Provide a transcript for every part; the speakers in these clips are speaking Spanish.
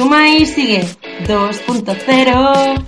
Suma y sigue. 2.0.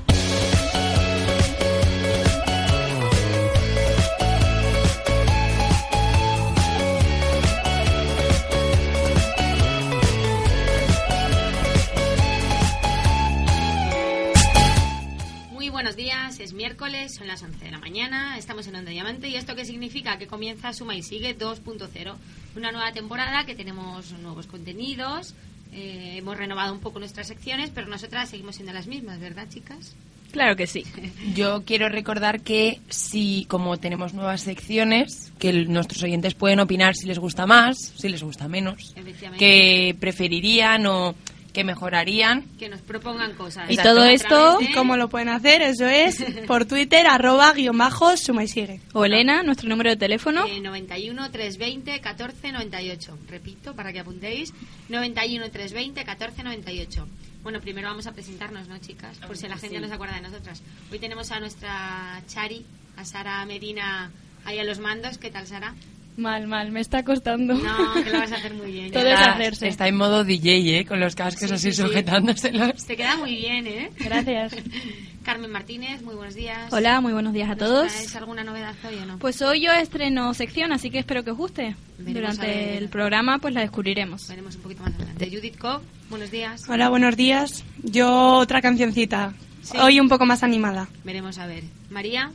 Muy buenos días, es miércoles, son las 11 de la mañana, estamos en Onda Diamante y esto qué significa que comienza Suma y Sigue 2.0, una nueva temporada que tenemos nuevos contenidos, eh, hemos renovado un poco nuestras secciones, pero nosotras seguimos siendo las mismas, ¿verdad, chicas? Claro que sí. Yo quiero recordar que si, como tenemos nuevas secciones, que el- nuestros oyentes pueden opinar si les gusta más, si les gusta menos, que preferirían o que mejorarían. Que nos propongan cosas. Y Exacto. todo esto, de- ¿cómo lo pueden hacer? Eso es por Twitter, arroba, guion bajo, suma y sigue. O Elena, nuestro número de teléfono. Eh, 91 320 14 98. Repito para que apuntéis. 91 320 14 98. Bueno, primero vamos a presentarnos, ¿no, chicas? Por si la gente no se acuerda de nosotras. Hoy tenemos a nuestra Chari, a Sara Medina, ahí a los mandos. ¿Qué tal, Sara? Mal, mal, me está costando. No, que lo vas a hacer muy bien. Todo es hacerse. Está en modo DJ, ¿eh? Con los cascos Sí, así sí, sí. sujetándoselos. Te queda muy bien, ¿eh? Gracias. Carmen Martínez, muy buenos días. Hola, muy buenos días a ¿Nos todos. traes alguna novedad hoy o no? Pues hoy yo estreno sección, así que espero que os guste. Veremos ver. Durante el programa pues la descubriremos. Veremos un poquito más adelante. Judith Cobb, buenos días. Hola, buenos días. Yo otra cancioncita. Sí. Hoy un poco más animada. Veremos a ver. María,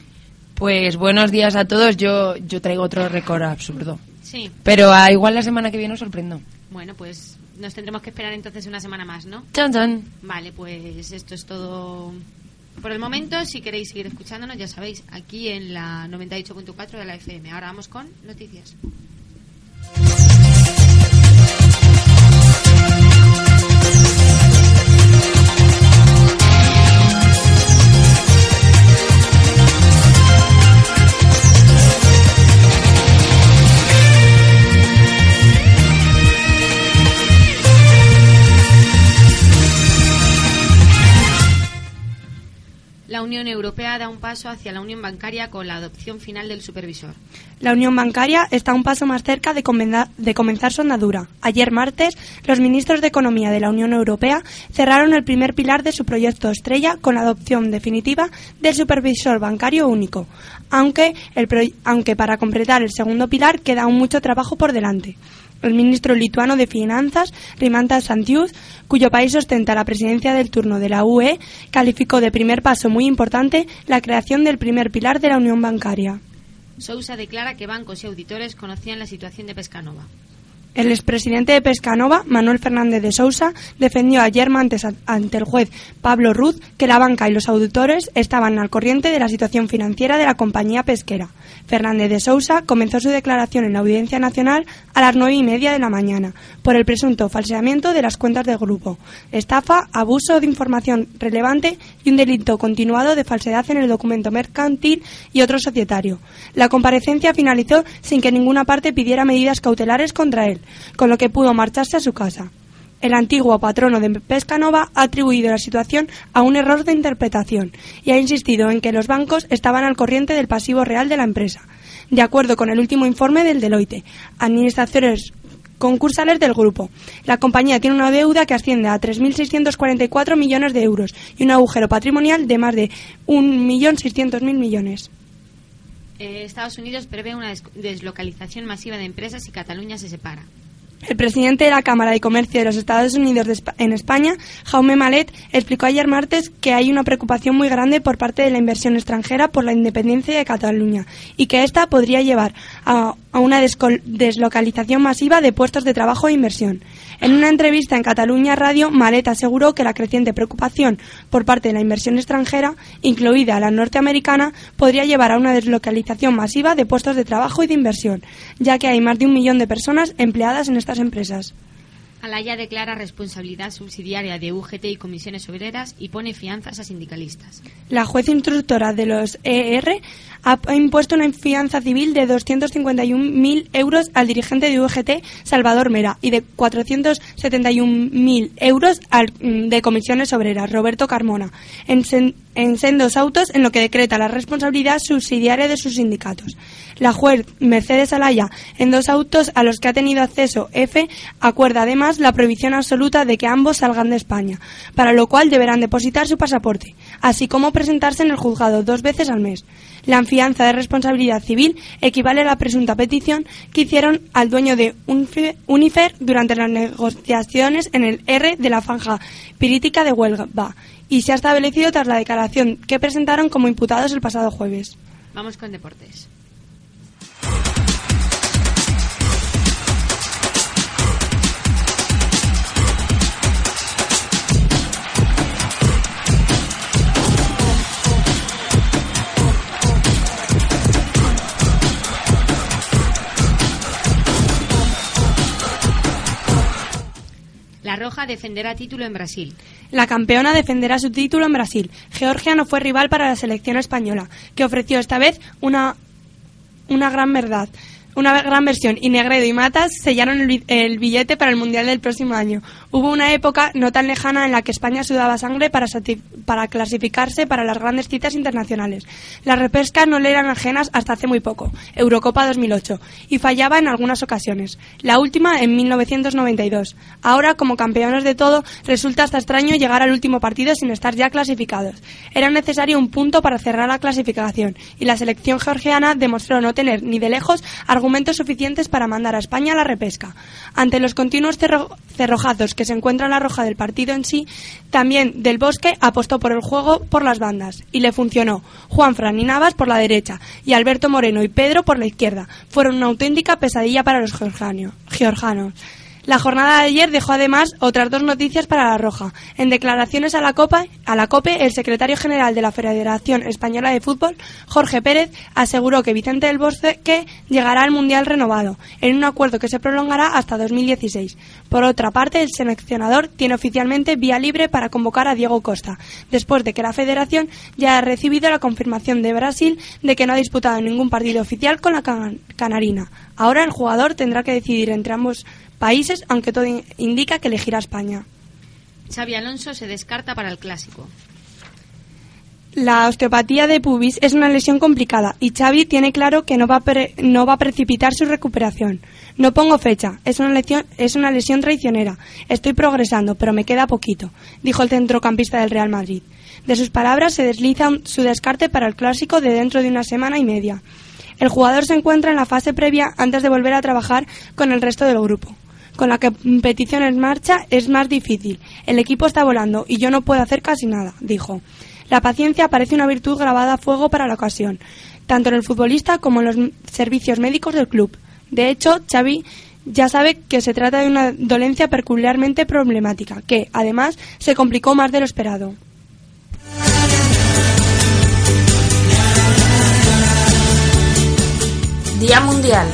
Pues buenos días a todos. Yo, yo traigo otro récord absurdo. sí. Pero ah, igual la semana que viene os sorprendo. Bueno, pues nos tendremos que esperar entonces una semana más, ¿no? Chan, chan. Vale, pues esto es todo por el momento. Si queréis seguir escuchándonos, ya sabéis, aquí en la 98.4 de la FM. Ahora vamos con noticias. La Unión Europea da un paso hacia la unión bancaria con la adopción final del supervisor. La unión bancaria está un paso más cerca de, comenza- de comenzar su andadura. Ayer martes, los ministros de Economía de la Unión Europea cerraron el primer pilar de su proyecto estrella con la adopción definitiva del supervisor bancario único, aunque, aunque para completar el segundo pilar queda aún mucho trabajo por delante. El ministro lituano de Finanzas, Rimantas Santius, cuyo país ostenta la presidencia del turno de la UE, calificó de primer paso muy importante la creación del primer pilar de la Unión Bancaria. Sousa declara que bancos y auditores conocían la situación de Pescanova. El expresidente de Pescanova, Manuel Fernández de Sousa, defendió ayer martes a- ante el juez Pablo Ruz que la banca y los auditores estaban al corriente de la situación financiera de la compañía pesquera. Fernández de Sousa comenzó su declaración en la Audiencia Nacional a las nueve y media de la mañana por el presunto falseamiento de las cuentas del grupo, estafa, abuso de información relevante y un delito continuado de falsedad en el documento mercantil y otro societario. La comparecencia finalizó sin que ninguna parte pidiera medidas cautelares contra él, con lo que pudo marcharse a su casa. El antiguo patrono de Pescanova ha atribuido la situación a un error de interpretación y ha insistido en que los bancos estaban al corriente del pasivo real de la empresa. De acuerdo con el último informe del Deloitte, administraciones concursales del grupo. La compañía tiene una deuda que asciende a 3.644 millones de euros y un agujero patrimonial de más de 1.600.000 millones. Eh, Estados Unidos prevé una des- deslocalización masiva de empresas y Cataluña se separa. El presidente de la Cámara de Comercio de los Estados Unidos en España, Jaume Malet, explicó ayer martes que hay una preocupación muy grande por parte de la inversión extranjera por la independencia de Cataluña y que esta podría llevar a, una deslocalización masiva de puestos de trabajo e inversión. En una entrevista en Cataluña Radio, Malet aseguró que la creciente preocupación por parte de la inversión extranjera, incluida la norteamericana, podría llevar a una deslocalización masiva de puestos de trabajo y de inversión, ya que hay más de un millón de personas empleadas en estas empresas. Alaya declara responsabilidad subsidiaria de UGT y comisiones obreras y pone fianzas a sindicalistas. La juez instructora de los ER ha impuesto una fianza civil de 251.000 euros al dirigente de UGT, Salvador Mera, y de 471.000 euros al mm, de comisiones obreras, Roberto Carmona, en, en sendos autos en lo que decreta la responsabilidad subsidiaria de sus sindicatos. La juez Mercedes Alaya, en dos autos a los que ha tenido acceso F, acuerda además la prohibición absoluta de que ambos salgan de España, para lo cual deberán depositar su pasaporte, así como presentarse en el juzgado dos veces al mes. La fianza de responsabilidad civil equivale a la presunta petición que hicieron al dueño de Unifer durante las negociaciones en el R de la franja pirítica de Huelva y se ha establecido tras la declaración que presentaron como imputados el pasado jueves. Vamos con deportes. La Roja defenderá título en Brasil. La campeona defenderá su título en Brasil. Georgia no fue rival para la selección española, que ofreció esta vez una, una gran verdad. Una gran versión y Negredo y Matas sellaron el, bi- el billete para el Mundial del próximo año. Hubo una época no tan lejana en la que España sudaba sangre para, para clasificarse para las grandes citas internacionales. Las repescas no le eran ajenas hasta hace muy poco, Eurocopa 2008, y fallaba en algunas ocasiones. La última en 1992. Ahora, como campeones de todo, resulta hasta extraño llegar al último partido sin estar ya clasificados. Era necesario un punto para cerrar la clasificación, y la selección georgiana demostró no tener ni de lejos argumentos suficientes para mandar a España a la repesca. Ante los continuos cerro- cerrojazos que se encuentran la roja del partido en sí, también Del Bosque apostó por el juego por las bandas, y le funcionó. Juan Fran y Navas por la derecha, y Alberto Moreno y Pedro por la izquierda. Fueron una auténtica pesadilla para los georgiano- georgianos. La jornada de ayer dejó además otras dos noticias para la Roja. En declaraciones a la, Copa, a la COPE, el secretario general de la Federación Española de Fútbol, Jorge Pérez, aseguró que Vicente del Bosque llegará al Mundial renovado, en un acuerdo que se prolongará hasta 2016. Por otra parte, el seleccionador tiene oficialmente vía libre para convocar a Diego Costa, después de que la Federación ya ha recibido la confirmación de Brasil de que no ha disputado ningún partido oficial con la can- Canarina. Ahora el jugador tendrá que decidir entre ambos países, aunque todo in- indica que elegirá España. Xavi Alonso se descarta para el clásico. La osteopatía de pubis es una lesión complicada y Xavi tiene claro que no va, a pre- no va a precipitar su recuperación. No pongo fecha, es una, lesión, es una lesión traicionera. Estoy progresando, pero me queda poquito, dijo el centrocampista del Real Madrid. De sus palabras se desliza su descarte para el clásico de dentro de una semana y media. El jugador se encuentra en la fase previa antes de volver a trabajar con el resto del grupo. Con la competición en marcha es más difícil. El equipo está volando y yo no puedo hacer casi nada, dijo. La paciencia parece una virtud grabada a fuego para la ocasión, tanto en el futbolista como en los servicios médicos del club. De hecho, Xavi ya sabe que se trata de una dolencia peculiarmente problemática, que, además, se complicó más de lo esperado. Día Mundial.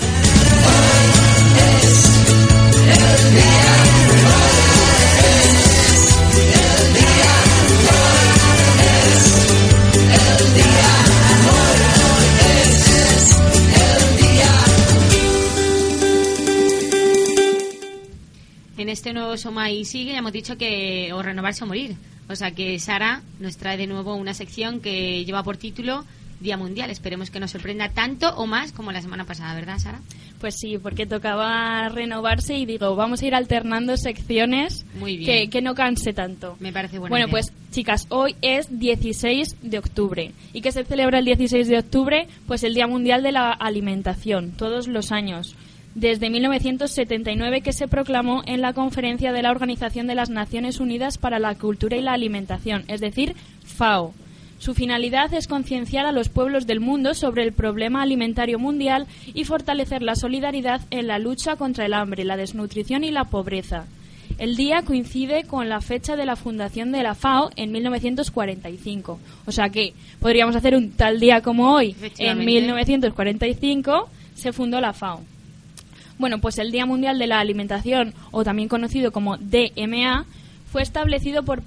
En este nuevo Soma y sigue, ya hemos dicho que o renovarse o morir. O sea que Sara nos trae de nuevo una sección que lleva por título Día Mundial. Esperemos que nos sorprenda tanto o más como la semana pasada, ¿verdad, Sara? Pues sí, porque tocaba renovarse y digo, vamos a ir alternando secciones Muy bien. Que, que no canse tanto. Me parece buena Bueno, idea. pues chicas, hoy es 16 de octubre. ¿Y qué se celebra el 16 de octubre? Pues el Día Mundial de la Alimentación, todos los años. Desde 1979 que se proclamó en la conferencia de la Organización de las Naciones Unidas para la Cultura y la Alimentación, es decir, FAO. Su finalidad es concienciar a los pueblos del mundo sobre el problema alimentario mundial y fortalecer la solidaridad en la lucha contra el hambre, la desnutrición y la pobreza. El día coincide con la fecha de la fundación de la FAO en 1945. O sea que podríamos hacer un tal día como hoy. En Efectivamente. 1945 se fundó la FAO. Bueno, pues el Día Mundial de la Alimentación, o también conocido como DMA, fue establecido por,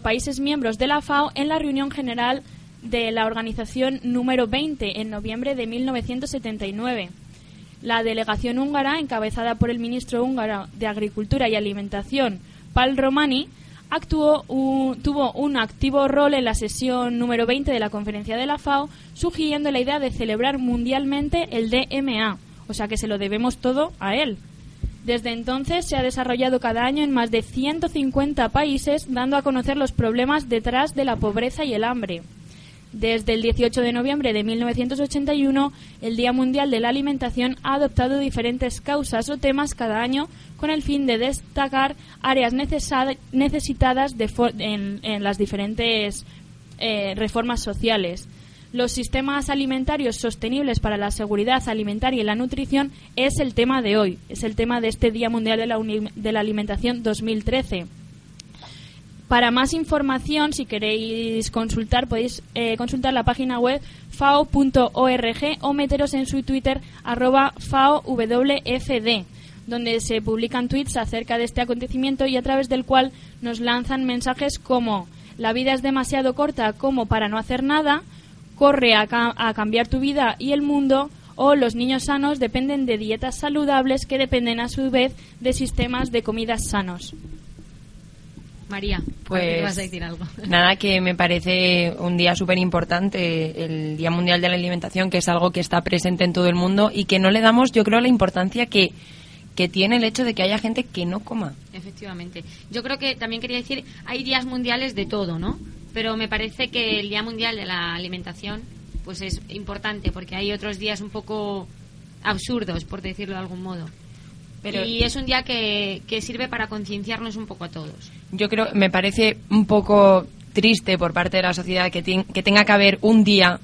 países miembros de la FAO en la reunión general de la organización número 20 en noviembre de 1979. La delegación húngara, encabezada por el ministro húngaro de Agricultura y Alimentación, Pal Romani, actuó tuvo un activo rol en la sesión número 20 de la conferencia de la FAO, sugiriendo la idea de celebrar mundialmente el DMA, o sea que se lo debemos todo a él. Desde entonces se ha desarrollado cada año en más de 150 países, dando a conocer los problemas detrás de la pobreza y el hambre. Desde el 18 de noviembre de 1981, el Día Mundial de la Alimentación ha adoptado diferentes causas o temas cada año con el fin de destacar áreas necesitadas en las diferentes eh, reformas sociales. Los sistemas alimentarios sostenibles para la seguridad alimentaria y la nutrición es el tema de hoy, es el tema de este Día Mundial de la, Uni- de la Alimentación 2013. Para más información, si queréis consultar, podéis eh, consultar la página web fao.org o meteros en su Twitter arroba faowfd, donde se publican tweets acerca de este acontecimiento y a través del cual nos lanzan mensajes como la vida es demasiado corta como para no hacer nada, corre a, ca- a cambiar tu vida y el mundo o los niños sanos dependen de dietas saludables que dependen a su vez de sistemas de comidas sanos. María, Pues vas a decir algo. nada, que me parece un día súper importante, el Día Mundial de la Alimentación, que es algo que está presente en todo el mundo y que no le damos, yo creo, la importancia que, que tiene el hecho de que haya gente que no coma. Efectivamente. Yo creo que también quería decir, hay días mundiales de todo, ¿no? Pero me parece que el Día Mundial de la Alimentación pues es importante porque hay otros días un poco absurdos, por decirlo de algún modo. Pero- y es un día que, que sirve para concienciarnos un poco a todos. Yo creo, me parece un poco triste por parte de la sociedad que, que tenga que haber un día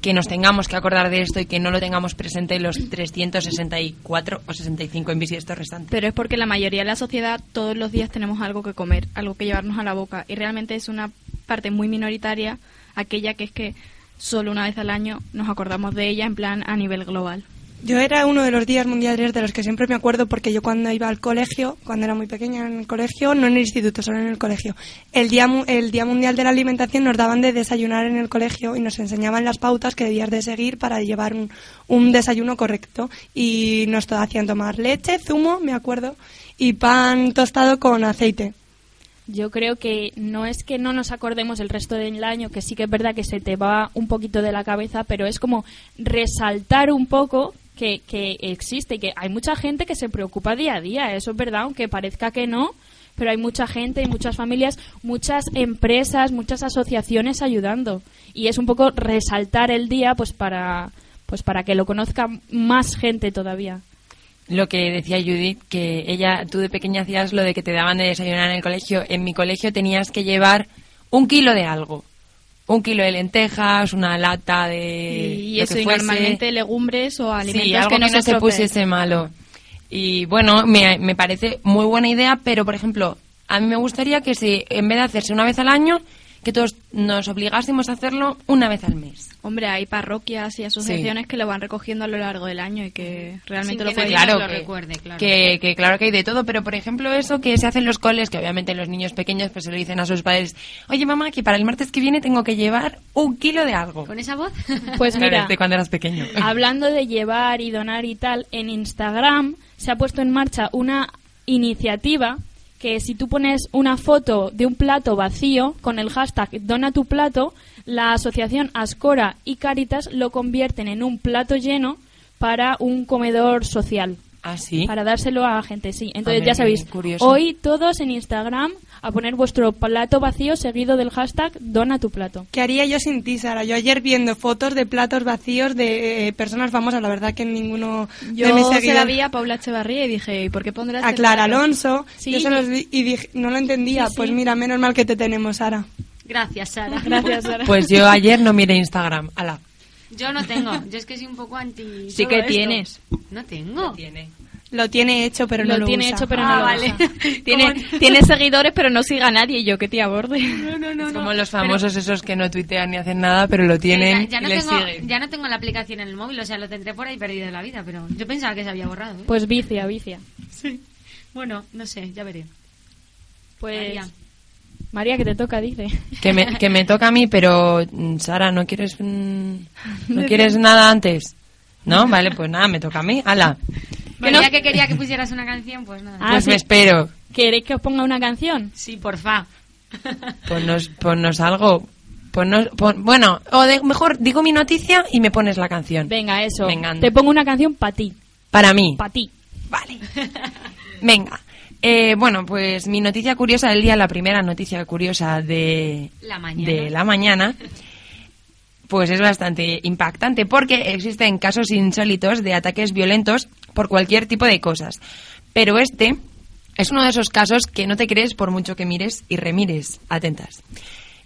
que nos tengamos que acordar de esto y que no lo tengamos presente en los 364 o 65 en estos restantes. Pero es porque la mayoría de la sociedad todos los días tenemos algo que comer, algo que llevarnos a la boca. Y realmente es una parte muy minoritaria aquella que es que solo una vez al año nos acordamos de ella en plan a nivel global. Yo era uno de los días mundiales de los que siempre me acuerdo porque yo cuando iba al colegio, cuando era muy pequeña en el colegio, no en el instituto, solo en el colegio, el día, el día mundial de la alimentación nos daban de desayunar en el colegio y nos enseñaban las pautas que debías de seguir para llevar un, un desayuno correcto y nos hacían tomar leche, zumo, me acuerdo, y pan tostado con aceite. Yo creo que no es que no nos acordemos el resto del año, que sí que es verdad que se te va un poquito de la cabeza, pero es como resaltar un poco que, que existe y que hay mucha gente que se preocupa día a día. Eso es verdad, aunque parezca que no, pero hay mucha gente, hay muchas familias, muchas empresas, muchas asociaciones ayudando. Y es un poco resaltar el día pues para, pues para que lo conozca más gente todavía. Lo que decía Judith, que ella, tú de pequeña hacías lo de que te daban de desayunar en el colegio. En mi colegio tenías que llevar un kilo de algo. Un kilo de lentejas, una lata de. y lo eso, que y fuese. normalmente legumbres o alimentos sí, algo que no, que no se pusiese malo. Y bueno, me, me parece muy buena idea, pero por ejemplo, a mí me gustaría que si en vez de hacerse una vez al año, que todos nos obligásemos a hacerlo una vez al mes. Hombre, hay parroquias y asociaciones que lo van recogiendo a lo largo del año y que realmente Sin lo que pueden claro, lo que, recuerde, claro. Que, que claro que hay de todo, pero por ejemplo eso que se hace en los coles, que obviamente los niños pequeños pues se lo dicen a sus padres, oye mamá, que para el martes que viene tengo que llevar un kilo de algo. ¿Con esa voz? Pues Claro, mira, de cuando eras pequeño. Hablando de llevar y donar y tal, en Instagram se ha puesto en marcha una iniciativa que si tú pones una foto de un plato vacío con el hashtag dona tu plato, la asociación Ascora y Caritas lo convierten en un plato lleno para un comedor social. ¿Ah, sí? Para dárselo a gente, sí. Entonces ya sabéis, hoy todos en Instagram a poner vuestro plato vacío seguido del hashtag dona tu plato. ¿Qué haría yo sin ti, Sara? Yo ayer viendo fotos de platos vacíos de eh, personas famosas, la verdad que ninguno de mis Yo se la seguidores... vi a Paula Echevarría y dije, ¿y por qué pondrás a Clara plato? Alonso, Sí, yo se y- los vi y dije, no lo entendía. Sí, sí. Pues mira, menos mal que te tenemos, Sara. Gracias, Sara. Gracias, Sara. Pues yo ayer no miré Instagram. Ala. Yo no tengo. Yo es que soy un poco anti. Sí que esto. tienes. No tengo. Tiene. Lo tiene hecho, pero no lo lo tiene usa. hecho, pero Ah, no lo vale. usa. Tiene, tiene seguidores, pero no siga a nadie. Y yo que te aborde. No, no, no. Es no. como los famosos esos que no tuitean ni hacen nada, pero lo tienen Ya, ya y no les tengo, siguen. ya no tengo la aplicación en el móvil, o sea, lo tendré por ahí perdido de la vida, pero yo pensaba que se había borrado. ¿eh? Pues vicia, vicia. sí. Bueno, no sé, ya veré. Pues María. María, que te toca, dice. Que me, que me toca a mí, pero mm, Sara, ¿no quieres mm, no quieres nada antes? ¿No? Vale, pues nada, me toca a mí. Ala. Ya que quería que pusieras una canción, pues nada. Ah, pues sí. me espero. ¿Queréis que os ponga una canción? Sí, porfa. Ponnos, ponnos algo. Ponnos, pon- bueno, o de- mejor digo mi noticia y me pones la canción. Venga, eso. Venga. Te pongo una canción para ti. Para mí. Para ti. Vale. Venga. Eh, bueno, pues mi noticia curiosa del día, la primera noticia curiosa de La mañana. de la mañana, pues es bastante impactante porque existen casos insólitos de ataques violentos por cualquier tipo de cosas. Pero este es uno de esos casos que no te crees por mucho que mires y remires. Atentas.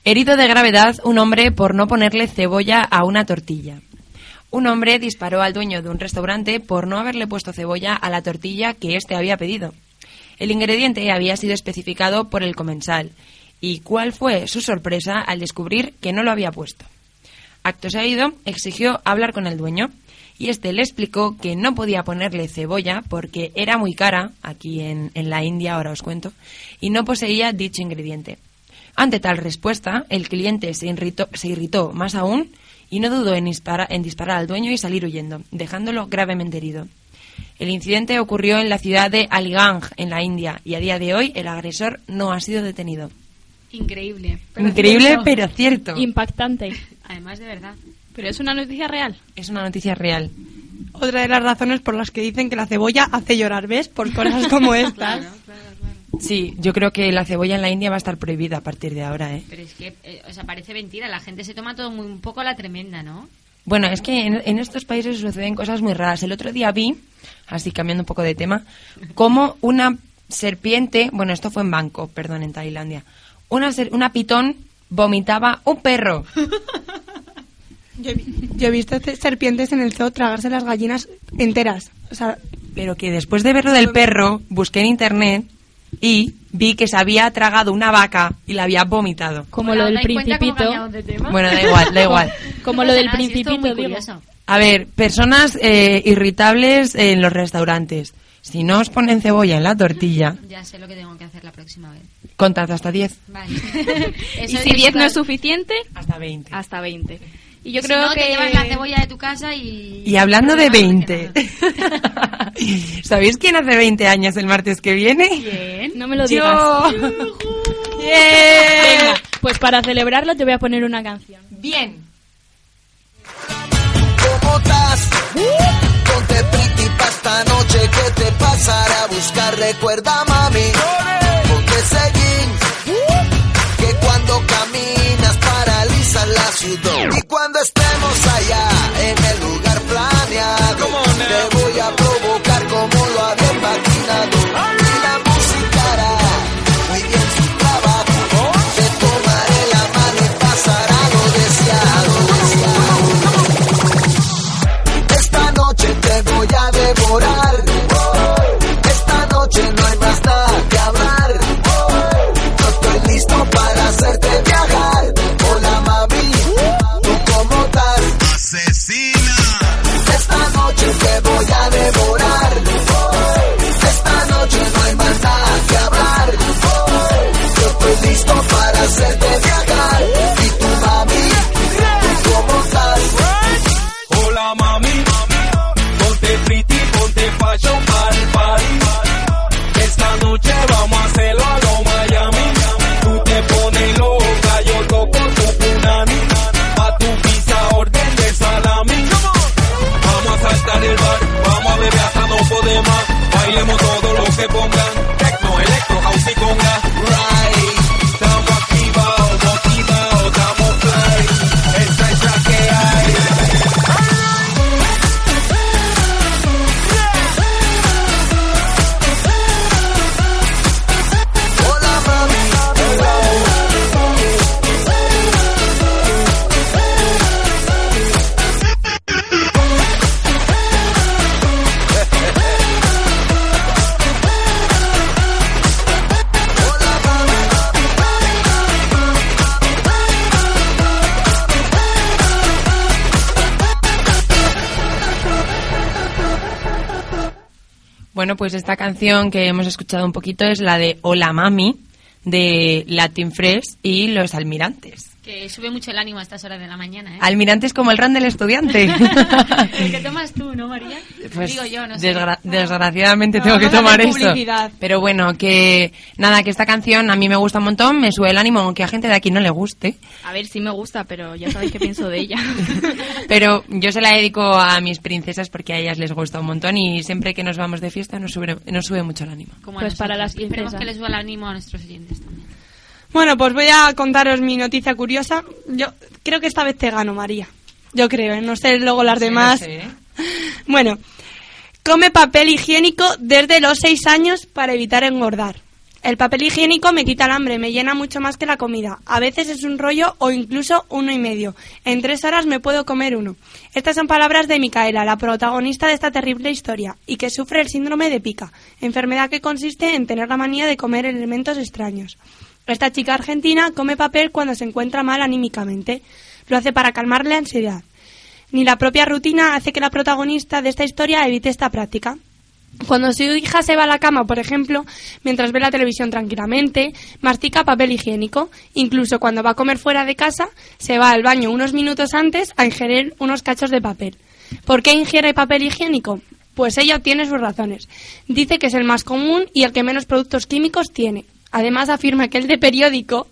Herido de gravedad un hombre por no ponerle cebolla a una tortilla. Un hombre disparó al dueño de un restaurante por no haberle puesto cebolla a la tortilla que éste había pedido. El ingrediente había sido especificado por el comensal. ¿Y cuál fue su sorpresa al descubrir que no lo había puesto? Acto seguido, exigió hablar con el dueño y este le explicó que no podía ponerle cebolla porque era muy cara, aquí en, en la India ahora os cuento, y no poseía dicho ingrediente. Ante tal respuesta, el cliente se irritó, se irritó más aún y no dudó en, dispara- en disparar al dueño y salir huyendo, dejándolo gravemente herido. El incidente ocurrió en la ciudad de Aliganj, en la India, y a día de hoy el agresor no ha sido detenido. Increíble. pero Increíble, cierto. pero cierto. Impactante. Además, de verdad. Pero es una noticia real. Es una noticia real. Otra de las razones por las que dicen que la cebolla hace llorar, ¿ves? Por cosas como estas. Sí, yo creo que la cebolla en la India va a estar prohibida a partir de ahora, ¿eh? Pero es que, eh, o sea, parece mentira. La gente se toma todo muy, un poco a la tremenda, ¿no? Bueno, es que en, en estos países suceden cosas muy raras. El otro día vi, así cambiando un poco de tema, como una serpiente, bueno, esto fue en Bangkok, perdón, en Tailandia, una, ser- una pitón vomitaba un perro. Yo he, vi- yo he visto serpientes en el zoo tragarse las gallinas enteras. O sea, Pero que después de ver lo del perro, busqué en internet y vi que se había tragado una vaca y la había vomitado. Como Hola, lo del ¿os dais cuenta cómo principito. de? Bueno, da igual, da igual. Como lo pasa del nada, si esto es muy principito. A ver, personas eh, irritables en los restaurantes. Si no os ponen cebolla en la tortilla, Ya sé lo que tengo que hacer la próxima vez. contad hasta 10. Vale. Y si es 10 no es suficiente, Hasta 20. hasta 20. Y yo Si creo no, que... te llevas la cebolla de tu casa y... Y hablando de Problema no 20, tiene nada. ¿sabéis quién hace 20 años el martes que viene? Bien. No me lo digas. Yo. Venga, pues para celebrarlo te voy a poner una canción. Bien. ¿Cómo estás? Ponte pretty pa' esta noche que te pasará a buscar. Recuerda, Bueno, pues esta canción que hemos escuchado un poquito es la de Hola Mami de Latin Fresh y Los Almirantes. Que sube mucho el ánimo a estas horas de la mañana, ¿eh? Almirantes como el ran del estudiante. El que tomas tú, ¿no, María? Pues Digo yo, no sé. desgra- desgraciadamente No, tengo que tomar esto. publicidad. Pero bueno, que nada, que esta canción a mí me gusta un montón, me sube el ánimo, aunque a gente de aquí no le guste. A ver, sí me gusta, pero ya sabéis qué pienso de ella. Pero yo se la dedico a mis princesas porque a ellas les gusta un montón y siempre que nos vamos de fiesta nos sube, nos sube mucho el ánimo. Como Pues para las Esperemos princesas. que les suba el ánimo a nuestros oyentes también. Bueno, pues voy a contaros mi noticia curiosa. Yo creo que esta vez te gano, María. Yo creo, ¿eh? no sé luego las demás. Sí, no sé, ¿eh? Bueno, come papel higiénico desde los 6 años para evitar engordar. El papel higiénico me quita el hambre, me llena mucho más que la comida. A veces es un rollo o incluso uno y medio. En tres horas me puedo comer uno. Estas son palabras de Micaela, la protagonista de esta terrible historia, y que sufre el síndrome de pica, enfermedad que consiste en tener la manía de comer elementos extraños. Esta chica argentina come papel cuando se encuentra mal anímicamente. Lo hace para calmar la ansiedad. Ni la propia rutina hace que la protagonista de esta historia evite esta práctica. Cuando su hija se va a la cama, por ejemplo, mientras ve la televisión tranquilamente, mastica papel higiénico. Incluso cuando va a comer fuera de casa, se va al baño unos minutos antes a ingerir unos cachos de papel. ¿Por qué ingiere papel higiénico? Pues ella tiene sus razones. Dice que es el más común y el que menos productos químicos tiene. Además afirma que el de periódico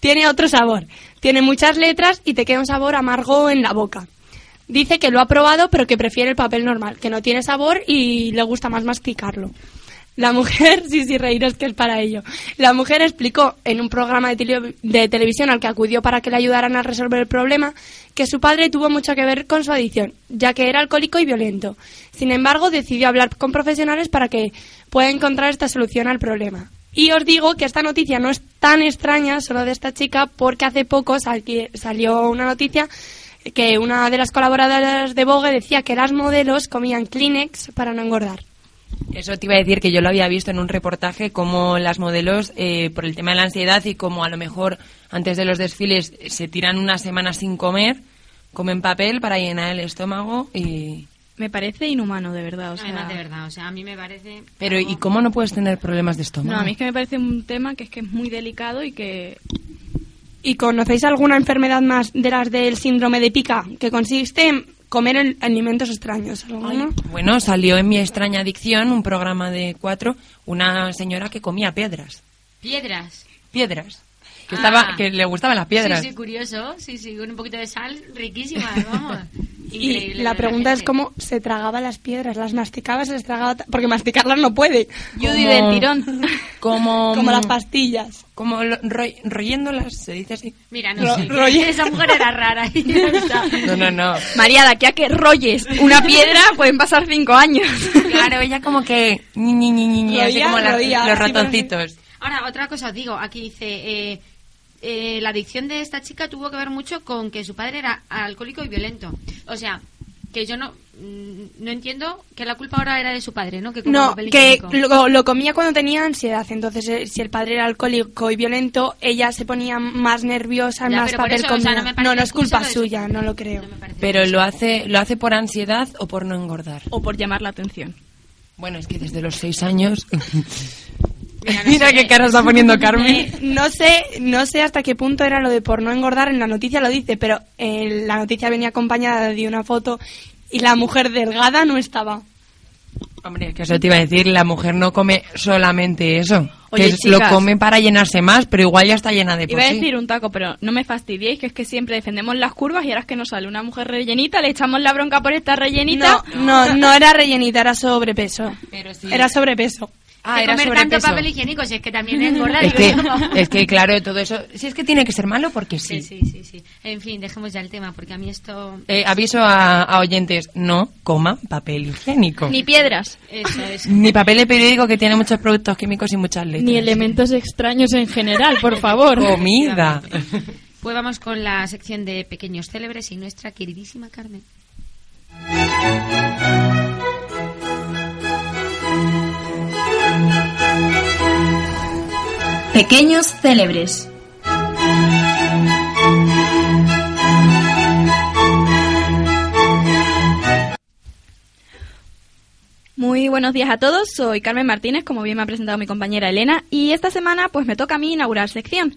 tiene otro sabor. Tiene muchas letras y te queda un sabor amargo en la boca. Dice que lo ha probado, pero que prefiere el papel normal, que no tiene sabor y le gusta más masticarlo. La mujer, sí, sí, reíros que es para ello. La mujer explicó en un programa de, tele- de televisión al que acudió para que le ayudaran a resolver el problema que su padre tuvo mucho que ver con su adicción, ya que era alcohólico y violento. Sin embargo, decidió hablar con profesionales para que pueda encontrar esta solución al problema. Y os digo que esta noticia no es tan extraña solo de esta chica porque hace poco sal- salió una noticia que una de las colaboradoras de Vogue decía que las modelos comían Kleenex para no engordar. Eso te iba a decir que yo lo había visto en un reportaje como las modelos, eh, por el tema de la ansiedad y como a lo mejor antes de los desfiles se tiran una semana sin comer, comen papel para llenar el estómago y... Me parece inhumano, de verdad. O sea, Además, de verdad, o sea, a mí me parece... Pero algo- ¿y cómo no puedes tener problemas de estómago? No, a mí es que me parece un tema que es que es muy delicado y que ¿Y conocéis alguna enfermedad más de las del síndrome de pica que consiste en comer el- alimentos extraños? ¿Alguna? Bueno, salió en Mi extraña adicción, un programa de cuatro, una señora que comía piedras. Piedras. Piedras. Que, Ah. estaba, que le gustaban las piedras. Sí, sí, curioso. Sí, sí, con un poquito de sal, riquísimas, vamos. Y Increíble, la de pregunta es cómo se tragaba las piedras, las masticaba, se las tragaba, porque masticarlas no puede, Judy Como- del tirón. Como, como las pastillas. como lo- ro- royéndolas, se dice así. Mira, no Ro- sé. Esa mujer era rara. y. No, no, no. María, de aquí a que rolles una piedra pueden pasar cinco años. Claro, ella como que... Ni, ni, ni, ni, ni, así Roía, como las- roía, los ratoncitos. Ahora, otra cosa os digo. Aquí dice... eh, eh, la adicción de esta chica tuvo que ver mucho con que su padre era alcohólico y violento. O sea, que yo no mm, no entiendo que la culpa ahora era de su padre, ¿no? Que No, que lo, lo comía cuando tenía ansiedad. Entonces, eh, si el padre era alcohólico y violento, ella se ponía más nerviosa, Ya, más papel eso, o sea, comía. no no, no es culpa suya, no lo creo. No Pero lo hace, lo hace por ansiedad o por no engordar. o por llamar la atención. Bueno, es que desde los seis años... Mira, no Mira sé. qué cara está poniendo Carmen. Eh, no sé, no sé hasta qué punto era lo de por no engordar. En la noticia lo dice, pero en la noticia venía acompañada de una foto y la mujer delgada no estaba. Hombre, que eso te iba a decir, la mujer no come solamente eso. Oye, que es- lo chicas. come para llenarse más, pero igual ya está llena de por Iba a sí. decir un taco, pero no me fastidiéis, que es que siempre defendemos las curvas y ahora es que nos sale una mujer rellenita, le echamos la bronca por esta rellenita. No, no, no era rellenita, era sobrepeso. Pero sí. Era sobrepeso. Ah, era comer tanto papel higiénico, si es que también engorda. Es que, es que, claro, todo eso... Si es que tiene que ser malo, porque sí. Sí, sí, sí, sí. En fin, dejemos ya el tema, porque a mí esto... Eh, aviso a, a oyentes, no coman papel higiénico. Ni piedras. Eso es. Ni papel de periódico que tiene muchos productos químicos y muchas letras. Ni elementos extraños en general, por favor. Comida. Pues vamos con la sección de pequeños célebres y nuestra queridísima Carmen. Pequeños célebres. Muy buenos días a todos, soy Carmen Martínez, como bien me ha presentado mi compañera Elena, y esta semana pues me toca a mí inaugurar sección.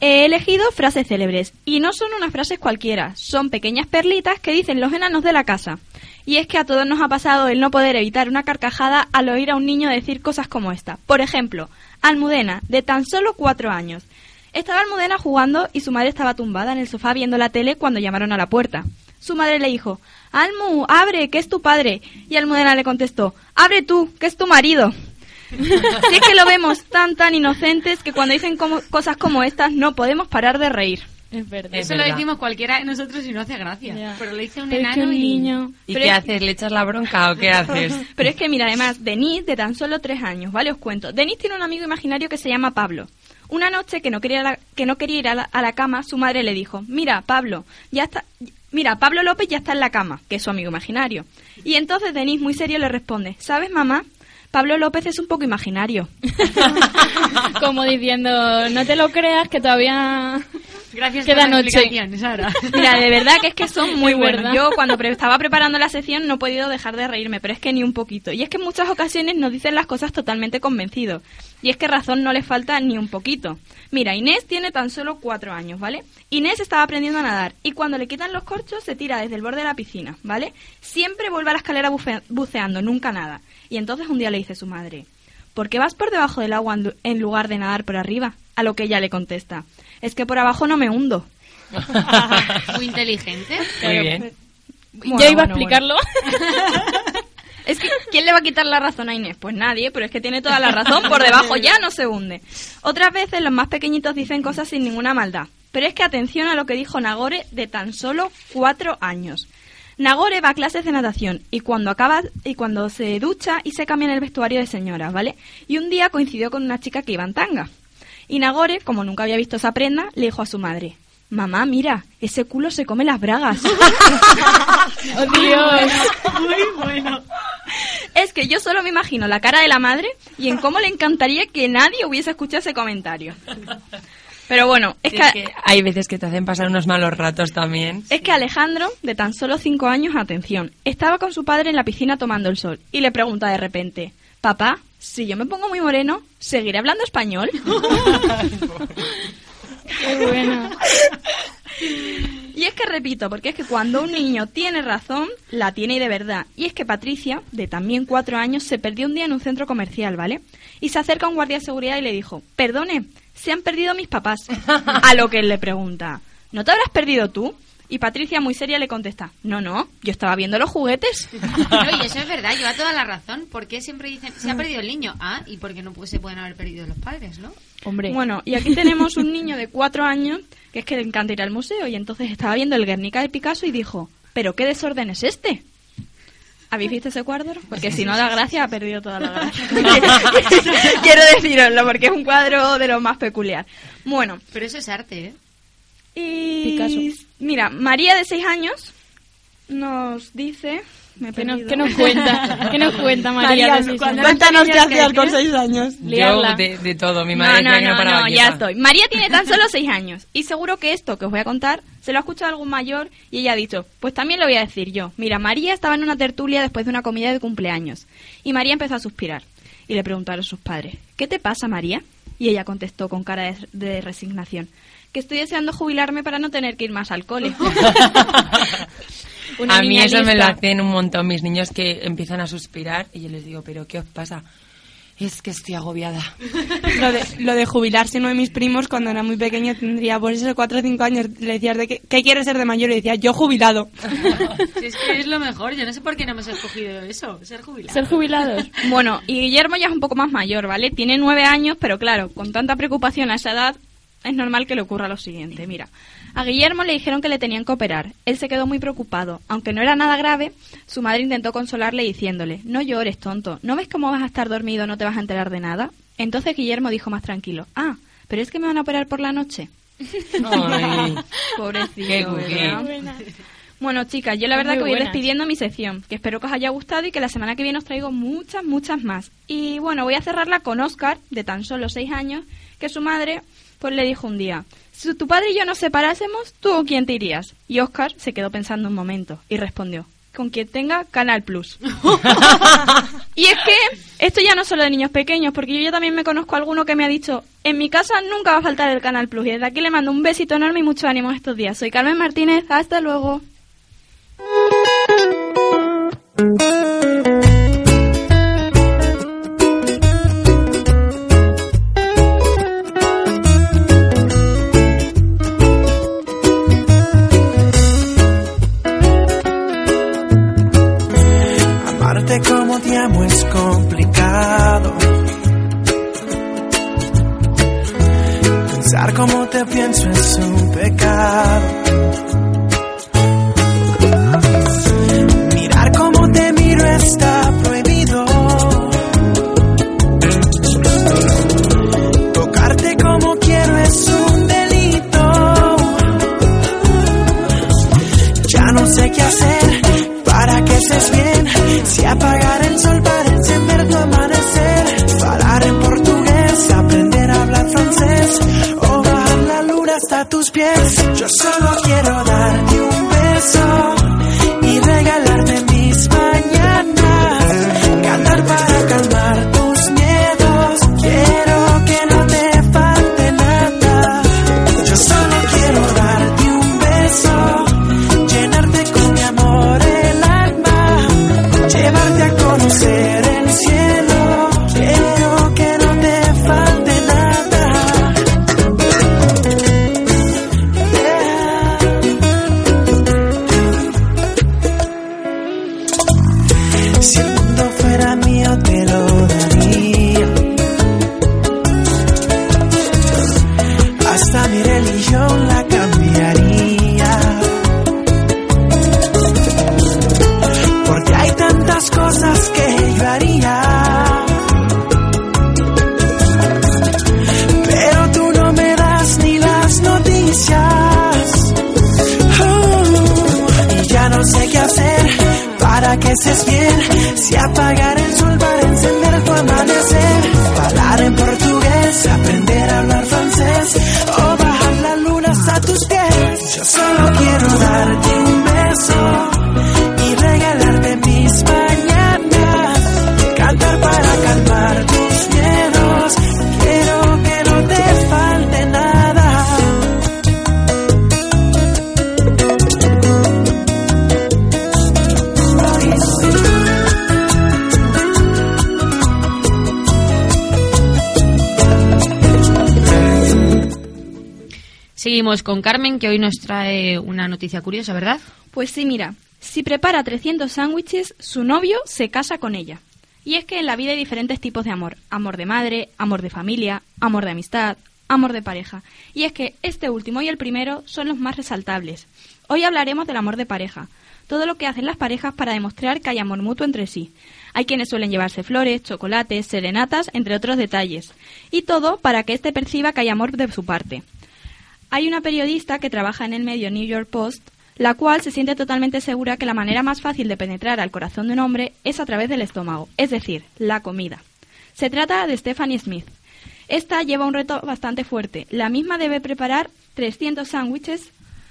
He elegido frases célebres, y no son unas frases cualquiera, son pequeñas perlitas que dicen los enanos de la casa. Y es que a todos nos ha pasado el no poder evitar una carcajada al oír a un niño decir cosas como esta. Por ejemplo, Almudena, de tan solo cuatro años. Estaba Almudena jugando y su madre estaba tumbada en el sofá viendo la tele cuando llamaron a la puerta. Su madre le dijo, Almu, abre, que es tu padre. Y Almudena le contestó, abre tú, que es tu marido. Si es que lo vemos tan, tan inocentes que cuando dicen como- cosas como estas no podemos parar de reír. Es verdad. Eso lo decimos cualquiera de nosotros y no hace gracia. Pero lo dice un Pero es enano que un y... niño... ¿Y Pero qué es- haces? ¿Le echas la bronca o qué haces? Pero es que, mira, además, Denise, de tan solo tres años, ¿vale? Os cuento. Denise tiene un amigo imaginario que se llama Pablo. Una noche que no quería, la- que no quería ir a la, a la cama, su madre le dijo, mira, Pablo, ya está... Mira, Pablo López ya está en la cama, que es su amigo imaginario. Y entonces Denise, muy serio, le responde, ¿sabes, mamá? Pablo López es un poco imaginario. Como diciendo, no te lo creas que todavía... Gracias Queda por la noche. Sara. Mira, de verdad que es que son muy buenos. Yo cuando pre- estaba preparando la sesión no he podido dejar de reírme, pero es que ni un poquito. Y es que en muchas ocasiones nos dicen las cosas totalmente convencidos. Y es que razón no le falta ni un poquito. Mira, Inés tiene tan solo cuatro años, ¿vale? Inés estaba aprendiendo a nadar y cuando le quitan los corchos se tira desde el borde de la piscina, ¿vale? Siempre vuelve a la escalera bufe- buceando, nunca nada. Y entonces un día le dice su madre, ¿por qué vas por debajo del agua en lu- en lugar de nadar por arriba? A lo que ella le contesta, es que por abajo no me hundo. Muy inteligente. Muy bien. Bueno, Yo iba a bueno, explicarlo. Es que, ¿quién le va a quitar la razón a Inés? Pues nadie, pero es que tiene toda la razón. Por debajo ya no se hunde. Otras veces los más pequeñitos dicen cosas sin ninguna maldad. Pero es que atención a lo que dijo Nagore de tan solo cuatro años. Nagore va a clases de natación y cuando acaba y cuando se ducha y se cambia en el vestuario de señora, ¿vale? Y un día coincidió con una chica que iba en tanga. Y Nagore, como nunca había visto esa prenda, le dijo a su madre: Mamá, mira, ese culo se come las bragas. ¡Oh, Dios! Es que yo solo me imagino la cara de la madre y en cómo le encantaría que nadie hubiese escuchado ese comentario. Pero bueno, es que, Es que hay veces que te hacen pasar unos malos ratos también. es que Alejandro, de tan solo cinco años, atención, estaba con su padre en la piscina tomando el sol y le pregunta de repente, papá, si yo me pongo muy moreno, ¿seguiré hablando español? ¡Qué bueno! Y es que repito, porque es que cuando un niño tiene razón, la tiene y de verdad. Y es que Patricia, de también cuatro años, se perdió un día en un centro comercial, ¿vale? Y se acerca un guardia de seguridad y le dijo, perdone, se han perdido mis papás. A lo que él le pregunta, ¿no te habrás perdido tú? Y Patricia, muy seria, le contesta, no, no, yo estaba viendo los juguetes. Oye, eso es verdad, lleva toda la razón. ¿Por qué siempre dicen, se ha perdido el niño? Ah, y porque no se pueden haber perdido los padres, ¿no? Hombre, Bueno, y aquí tenemos un niño de cuatro años que es que le encanta ir al museo y entonces estaba viendo el Guernica de Picasso y dijo, ¿pero qué desorden es este? ¿Habéis visto ese cuadro? Porque si no da gracia, ha perdido toda la gracia. Quiero deciroslo, porque es un cuadro de lo más peculiar. Bueno, Pero eso es arte, ¿eh? y... Picasso. Mira, María de seis años nos dice... Me ¿qué nos, perdido. qué nos cuenta? ¿Qué nos cuenta María? María, de seis cuando- años? cuéntanos qué hacías con decir? seis años. Liarla. Yo de, de todo, mi No, madre no, que no, paraba no, ya estoy. María tiene tan solo seis años y seguro que esto que os voy a contar se lo ha escuchado algún mayor y ella ha dicho, pues también lo voy a decir yo. Mira, María estaba en una tertulia después de una comida de cumpleaños y María empezó a suspirar y le preguntaron a sus padres, ¿qué te pasa María? Y ella contestó con cara de, de resignación, que estoy deseando jubilarme para no tener que ir más al cole. Una a mí eso me lo hacen un montón mis niños que empiezan a suspirar y yo les digo, ¿pero qué os pasa? Es que estoy agobiada. Lo de, lo de jubilarse, uno de mis primos, cuando era muy pequeño, tendría por eso 4 o 5 años, le decías, de qué, ¿qué quieres ser de mayor? Y decía, yo jubilado. Si es que es lo mejor, yo no sé por qué no hemos escogido eso, ser jubilado. Ser jubilados. Bueno, y Guillermo ya es un poco más mayor, ¿vale? Tiene nueve años, pero claro, con tanta preocupación a esa edad, es normal que le ocurra lo siguiente. Mira, a Guillermo le dijeron que le tenían que operar. Él se quedó muy preocupado. Aunque no era nada grave, su madre intentó consolarle diciéndole, no llores, tonto, ¿no ves cómo vas a estar dormido, no te vas a enterar de nada? Entonces Guillermo dijo más tranquilo, ah, pero es que me van a operar por la noche. Ay, Pobrecito. Bueno, chicas, yo la verdad que voy buenas. despidiendo mi sección, que espero que os haya gustado y que la semana que viene os traigo muchas, muchas más. Y bueno, voy a cerrarla con Oscar, de tan solo seis años, que su madre pues le dijo un día, si tu padre y yo nos separásemos, ¿tú con quién te irías? Y Oscar se quedó pensando un momento y respondió, con quien tenga Canal Plus. Y es que esto ya no es solo de niños pequeños, porque yo ya también me conozco a alguno que me ha dicho, en mi casa nunca va a faltar el Canal Plus. Y desde aquí le mando un besito enorme y mucho ánimo estos días. Soy Carmen Martínez, hasta luego. Es un pecado. Mirar como te miro está prohibido. Tocarte como quiero es un delito. Ya no sé qué hacer para que estés bien. Si apagar el sol para pies. Yo Seguimos con Carmen, que hoy nos trae una noticia curiosa, ¿verdad? Pues sí, mira, si prepara 300 sándwiches, su novio se casa con ella. Y es que en la vida hay diferentes tipos de amor. Amor de madre, amor de familia, amor de amistad, amor de pareja. Y es que este último y el primero son los más resaltables. Hoy hablaremos del amor de pareja. Todo lo que hacen las parejas para demostrar que hay amor mutuo entre sí. Hay quienes suelen llevarse flores, chocolates, serenatas, entre otros detalles. Y todo para que éste perciba que hay amor de su parte. Hay una periodista que trabaja en el medio New York Post, la cual se siente totalmente segura que la manera más fácil de penetrar al corazón de un hombre es a través del estómago, es decir, la comida. Se trata de Stephanie Smith. Esta lleva un reto bastante fuerte. La misma debe preparar 300 sándwiches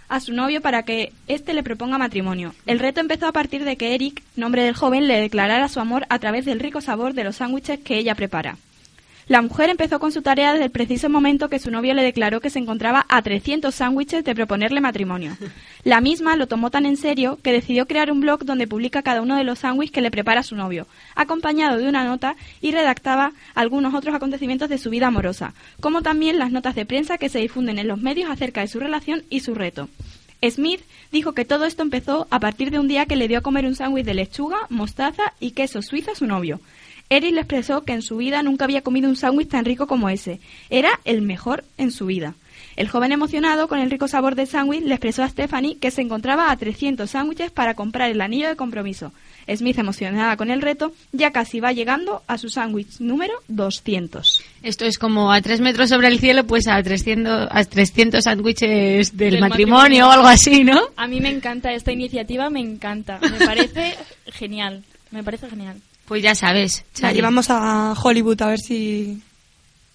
a su novio para que éste le proponga matrimonio. El reto empezó a partir de que Eric, nombre del joven, le declarara su amor a través del rico sabor de los sándwiches que ella prepara. La mujer empezó con su tarea desde el preciso momento que su novio le declaró que se encontraba a 300 sándwiches de proponerle matrimonio. La misma lo tomó tan en serio que decidió crear un blog donde publica cada uno de los sándwiches que le prepara su novio, acompañado de una nota y redactaba algunos otros acontecimientos de su vida amorosa, como también las notas de prensa que se difunden en los medios acerca de su relación y su reto. Smith dijo que todo esto empezó a partir de un día que le dio a comer un sándwich de lechuga, mostaza y queso suizo a su novio. Eric le expresó que en su vida nunca había comido un sándwich tan rico como ese. Era el mejor en su vida. El joven emocionado con el rico sabor del sándwich le expresó a Stephanie que se encontraba a 300 sándwiches para comprar el anillo de compromiso. Smith, emocionada con el reto, ya casi va llegando a su sándwich número 200. Esto es como a tres metros sobre el cielo, pues a 300, a 300 sándwiches del, Del matrimonio, matrimonio. o algo así, ¿no? A mí me encanta esta iniciativa, me encanta. Me parece genial. Me parece genial. Pues ya sabes, La llevamos a Hollywood a ver si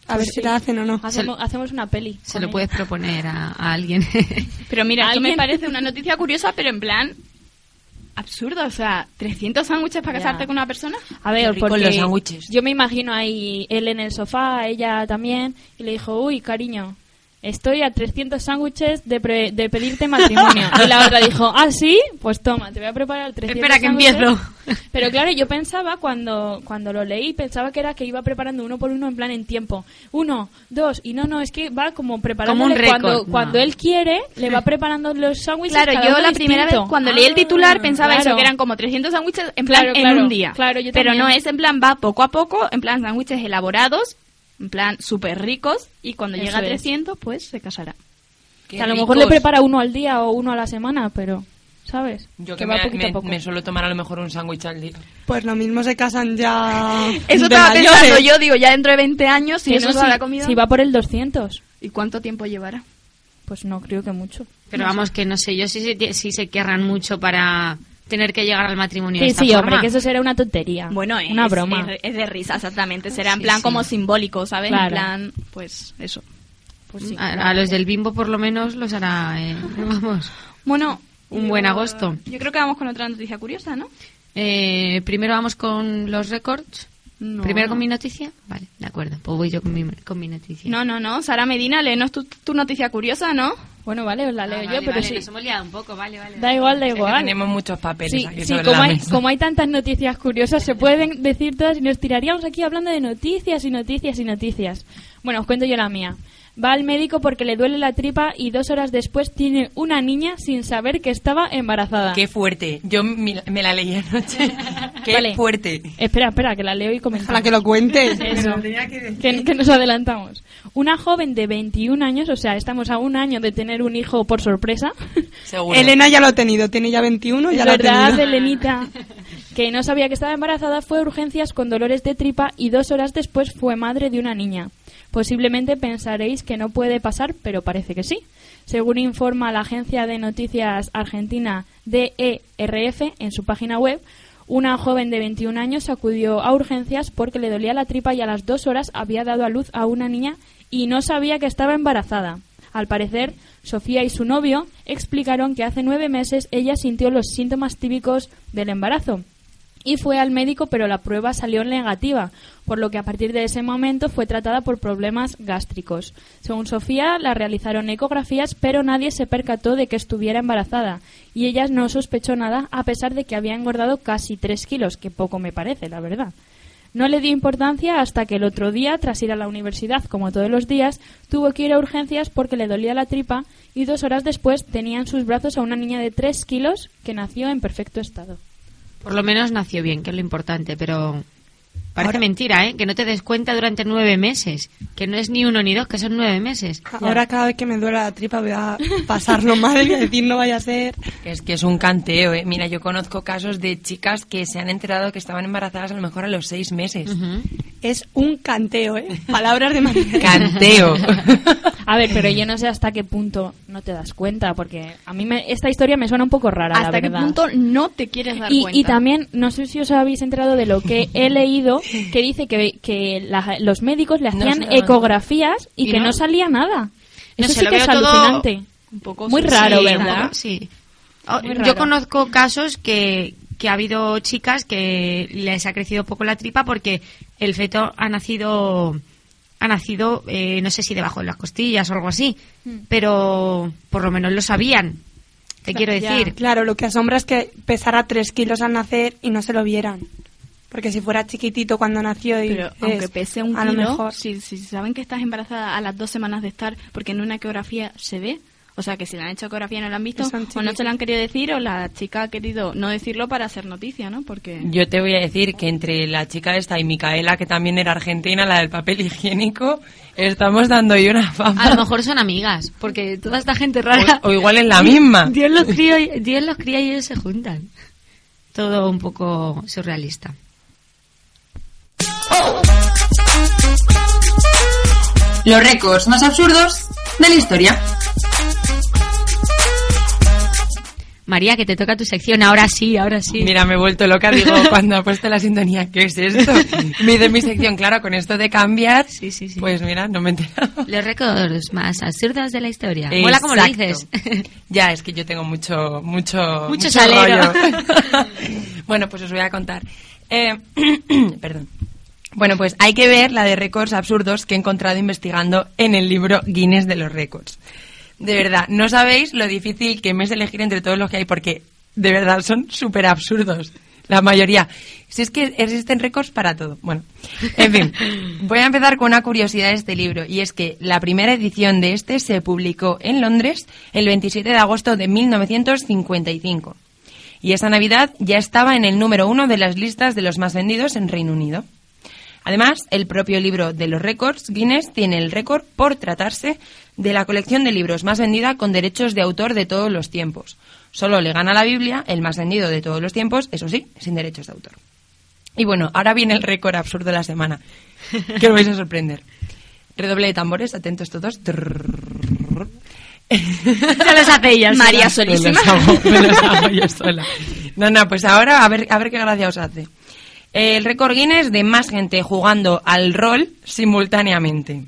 a ver si la hacen o no. Hacemos, hacemos una peli. Se lo ella. puedes proponer a, a alguien. Pero mira, esto me parece una noticia curiosa, pero en plan absurdo. O sea, 300 sándwiches para Ya. casarte con una persona. A ver, porque los sándwiches. yo me imagino ahí él en el sofá, ella también, y le dijo, uy, cariño, estoy a 300 sándwiches de, pre- de pedirte matrimonio. y la otra dijo, ah, sí, pues toma, te voy a preparar 300 Espera que sándwiches". empiezo. Pero claro, yo pensaba cuando, cuando lo leí, pensaba que era que iba preparando uno por uno en plan en tiempo. Uno, dos, y no, no, es que va como preparando cuando, no. cuando él quiere, le va preparando los sándwiches. Claro, cada yo uno la primera vez cuando leí el titular Ah, pensaba eso, que eran como 300 sándwiches en plan Claro, en claro, un día. claro, yo Pero no es en plan, va poco a poco, en plan sándwiches elaborados, en plan súper ricos, y cuando Eso llega a es. 300, pues se casará. Que a lo mejor le ricos. prepara uno al día o uno a la semana, pero, ¿sabes? Yo que va me, poquito me- a poco. me suelo tomar a lo mejor un sándwich al día. Pues lo mismo se casan ya. Eso de estaba mayores. pensando yo, digo, ya dentro de 20 años, si Que eso no, se habrá comido. si va por el 200, ¿Y cuánto tiempo llevará? pues no creo que mucho. Pero vamos, que no sé yo si se, si se querrán mucho para tener que llegar al matrimonio de Sí, esta sí, hombre, forma. que eso será una tontería. Bueno, es, una broma. Es, es de risa, exactamente. Será en Sí, plan sí. como simbólico, ¿sabes? Claro. En plan, pues eso. Pues sí, a, claro. a los del bimbo por lo menos los hará, eh, vamos, Bueno, un yo- buen agosto. Yo creo que vamos con otra noticia curiosa, ¿no? Eh, primero vamos con los récords. No. Primero con mi noticia. Vale, de acuerdo. Pues voy yo con mi, con mi noticia. No, no, no. Sara Medina, léenos tu, tu noticia curiosa, ¿no? Bueno, vale, os la Ah, leo vale, yo, pero vale, sí. nos hemos liado un poco, vale, vale. Da igual, da Es que igual. tenemos muchos papeles Sí, aquí sí, sobre como la hay, mesa. como hay tantas noticias curiosas, se pueden decir todas y nos tiraríamos aquí hablando de noticias y noticias y noticias. Bueno, os cuento yo la mía. Va al médico porque le duele la tripa y dos horas después tiene una niña sin saber que estaba embarazada. Qué fuerte. Yo me, me la leí anoche. Qué Vale. fuerte. Espera, espera, que la leo y comentamos. Para que lo cuente. Eso. Que, que nos adelantamos. Una joven de 21 años, o sea, estamos a un año de tener un hijo por sorpresa. Seguro. Elena ya lo ha tenido, tiene ya 21, ya Es lo ha verdad, tenido. Elenita. Que no sabía que estaba embarazada, fue a urgencias con dolores de tripa y dos horas después fue madre de una niña. Posiblemente pensaréis que no puede pasar, pero parece que sí. Según informa la agencia de noticias argentina DERF en su página web, una joven de 21 años acudió a urgencias porque le dolía la tripa y a las dos horas había dado a luz a una niña y no sabía que estaba embarazada. Al parecer, Sofía y su novio explicaron que hace nueve meses ella sintió los síntomas típicos del embarazo y fue al médico, pero la prueba salió negativa, por lo que a partir de ese momento fue tratada por problemas gástricos. Según Sofía, la realizaron ecografías, pero nadie se percató de que estuviera embarazada y ella no sospechó nada a pesar de que había engordado casi tres kilos, que poco me parece, la verdad. No le dio importancia hasta que el otro día, tras ir a la universidad como todos los días, tuvo que ir a urgencias porque le dolía la tripa y dos horas después tenía en sus brazos a una niña de tres kilos que nació en perfecto estado. Por lo menos nació bien, que es lo importante, pero parece Ahora- mentira, ¿eh? Que no te des cuenta durante nueve meses. Que no es ni uno ni dos, que son nueve meses. Ahora cada vez que me duele la tripa voy a pasarlo mal y a decir no vaya a ser. Es que es un canteo, ¿eh? Mira, yo conozco casos de chicas que se han enterado que estaban embarazadas a lo mejor a los seis meses. Es un canteo, ¿eh? Palabras de María. Canteo. A ver, pero yo no sé hasta qué punto no te das cuenta, porque a mí me- esta historia me suena un poco rara, la ¿Hasta qué punto no te quieres dar y, cuenta? y también, no sé si os habéis enterado de lo que he leído, que dice que, que la- los médicos le No hacían ecografías y, Y que no- no, salía nada. No Eso sé, sí que es alucinante. Un poco Muy raro, Sí, ¿verdad? un poco, sí. Oh, Yo conozco casos que, que ha habido chicas que les ha crecido poco la tripa porque el feto ha nacido ha nacido eh, no sé si debajo de las costillas o algo así, Hmm. pero por lo menos lo sabían. Te quiero Ya, decir. Claro, lo que asombra es que pesara tres kilos al nacer y no se lo vieran. Porque si fuera chiquitito cuando nació y Pero aunque pese un a lo kilo, mejor si, si saben que estás embarazada a las dos semanas de estar, porque en una ecografía se ve, o sea que si le han hecho ecografía y no la han visto, o no se lo han querido decir, o la chica ha querido no decirlo para hacer noticia, ¿no? Porque... Yo te voy a decir que entre la chica esta y Micaela, que también era argentina, la del papel higiénico, estamos dando hoy una fama. A lo mejor son amigas, porque toda esta gente rara. O, o igual es la misma. Dios los cría y, Dios los cría y ellos se juntan. Todo un poco surrealista. Los récords más absurdos de la historia. María, que te toca tu sección. Ahora sí, ahora sí. Mira, me he vuelto loca, digo, cuando ha puesto la sintonía, ¿qué es esto? Me dice mi sección, claro, con esto de cambiar, Sí, sí, sí. pues mira, no me he enterado. Los récords más absurdos de la historia. Mola como lo Exacto. dices. Ya, es que yo tengo mucho, mucho, Mucho salero. rollo. bueno, pues os voy a contar. Eh, perdón. Bueno, pues hay que ver la de récords absurdos que he encontrado investigando en el libro Guinness de los récords. De verdad, no sabéis lo difícil que me es elegir entre todos los que hay porque de verdad son súper absurdos. La mayoría. Si es que existen récords para todo. Bueno, en fin. Voy a empezar con una curiosidad de este libro y es que la primera edición de este se publicó en Londres el 27 de agosto de 1955. Y esa Navidad ya estaba en el número uno de las listas de los más vendidos en Reino Unido. Además, el propio libro de los récords Guinness tiene el récord por tratarse de la colección de libros más vendida con derechos de autor de todos los tiempos. Solo le gana la Biblia, el más vendido de todos los tiempos, eso sí, sin derechos de autor. Y bueno, ahora viene el récord absurdo de la semana, que os vais a sorprender. Redoble de tambores, atentos todos. Se los hace ella sola. María Me solísima. los hago, me los hago yo sola. No, no, pues ahora a ver, a ver qué gracia os hace. El récord Guinness de más gente jugando al rol simultáneamente.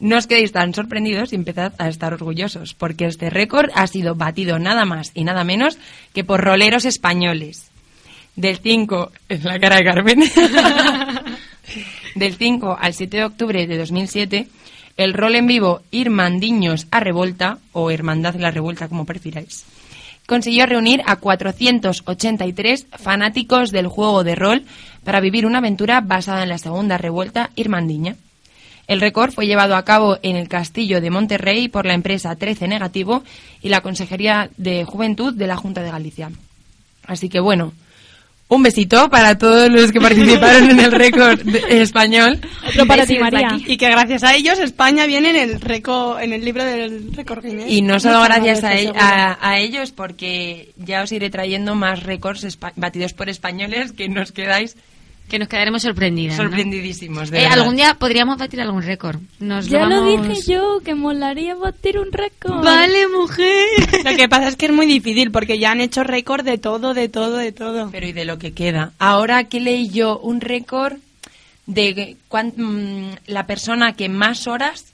No os quedéis tan sorprendidos y empezad a estar orgullosos, porque este récord ha sido batido nada más y nada menos que por roleros españoles. Del 5, en la cara de Carmen, del 5 al 7 de octubre de 2007, el rol en vivo Irmandiños a Revolta, o Hermandad la Revuelta, como prefiráis, consiguió reunir a 483 fanáticos del juego de rol para vivir una aventura basada en la segunda revuelta irmandiña. El récord fue llevado a cabo en el Castillo de Monterrey por la empresa 13 Negativo y la Consejería de Juventud de la Junta de Galicia. Así que bueno, un besito para todos los que participaron en el récord español. Otro para ti, María. aquí. Y que gracias a ellos España viene en el récord, en el libro del récord Guinness. Y no solo Muchas gracias a, e- a- a ellos, porque ya os iré trayendo más récords espa- batidos por españoles que nos quedáis Que nos quedaremos sorprendidas. ¿no? sorprendidísimos. De Eh, algún día podríamos batir algún récord. Nos Ya lo vamos- dije yo, que molaría batir un récord. Vale, mujer. Lo que pasa es que es muy difícil porque ya han hecho récord de todo, de todo, de todo. Pero y de lo que queda. Ahora que leí yo un récord de cuán- mm, la persona que más horas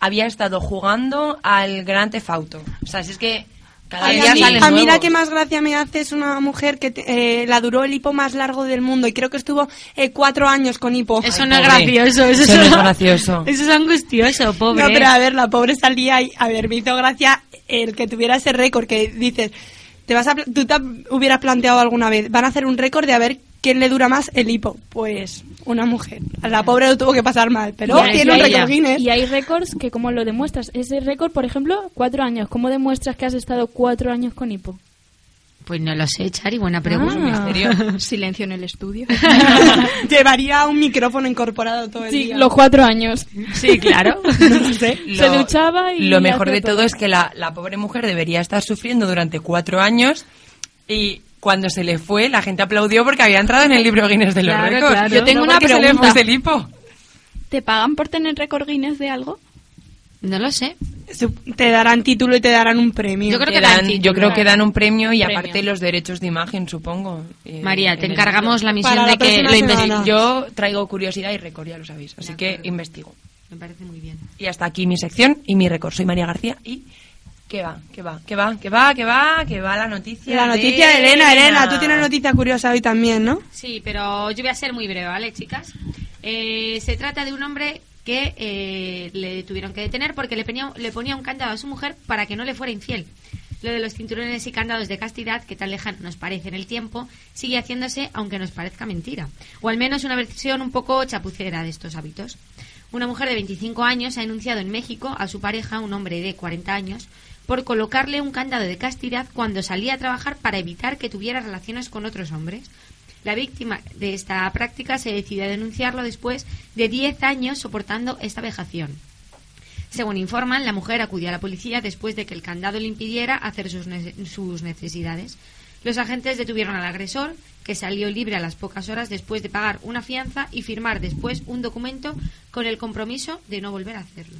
había estado jugando al Gran Theft Auto. O sea, si es que cada día a mí, salen a mí la que más gracia me hace es una mujer que te- eh, la duró el hipo más largo del mundo y creo que estuvo eh, cuatro años con hipo. Eso no es gracioso. Eso, Eso no es gracioso. Eso es angustioso, pobre. No, pero a ver, la pobre salía y, a ver, me hizo gracia el que tuviera ese récord que dices, te vas a, tú te hubieras planteado alguna vez, van a hacer un récord de a ver quién le dura más el hipo. Pues una mujer. A la pobre lo tuvo que pasar mal, pero Y- tiene un y récord. Guinness. Y hay récords que, ¿cómo lo demuestras? Ese récord, por ejemplo, cuatro años. ¿Cómo demuestras que has estado cuatro años con hipo? Pues no lo sé, Chari, buena pregunta. Ah. Silencio en el estudio. Llevaría un micrófono incorporado todo el Sí, día. los cuatro años. Sí, claro. No lo sé. Se duchaba y Lo mejor de todo todo. es que la, la pobre mujer debería estar sufriendo durante cuatro años y cuando se le fue la gente aplaudió porque había entrado en el libro Guinness de los Claro, récords. claro. Yo tengo No una porque se le pregunta. hipo. ¿Te pagan por tener récord Guinness de algo? No lo sé. Te darán título y te darán un premio. Yo creo Que dan dan- título. yo creo que dan un premio y Premio. aparte los derechos de imagen, supongo. eh, María, te el encargamos la misión Para la de que lo investigues. Yo traigo curiosidad y récord, ya lo sabéis. Así que acuerdo. investigo. Me parece muy bien. Y hasta aquí mi sección y mi récord. Soy María García y... ¿Qué va? ¿Qué va? ¿Qué va? ¿Qué va? ¿Qué va? ¿Qué va la noticia? La noticia de Elena, Elena, tú tienes noticia curiosa hoy también, ¿no? Sí, pero yo voy a ser muy breve, ¿vale, chicas? Eh, se trata de un hombre que eh, le tuvieron que detener porque le ponía, le ponía un candado a su mujer para que no le fuera infiel. Lo de los cinturones y candados de castidad, que tan lejano nos parece en el tiempo, sigue haciéndose aunque nos parezca mentira. O al menos una versión un poco chapucera de estos hábitos. Una mujer de 25 años ha denunciado en México a su pareja, un hombre de 40 años, por colocarle un candado de castidad cuando salía a trabajar para evitar que tuviera relaciones con otros hombres. La víctima de esta práctica se decide a denunciarlo después de 10 años soportando esta vejación. Según informan, la mujer acudió a la policía después de que el candado le impidiera hacer sus, sus necesidades. Los agentes detuvieron al agresor, que salió libre a las pocas horas después de pagar una fianza y firmar después un documento con el compromiso de no volver a hacerlo.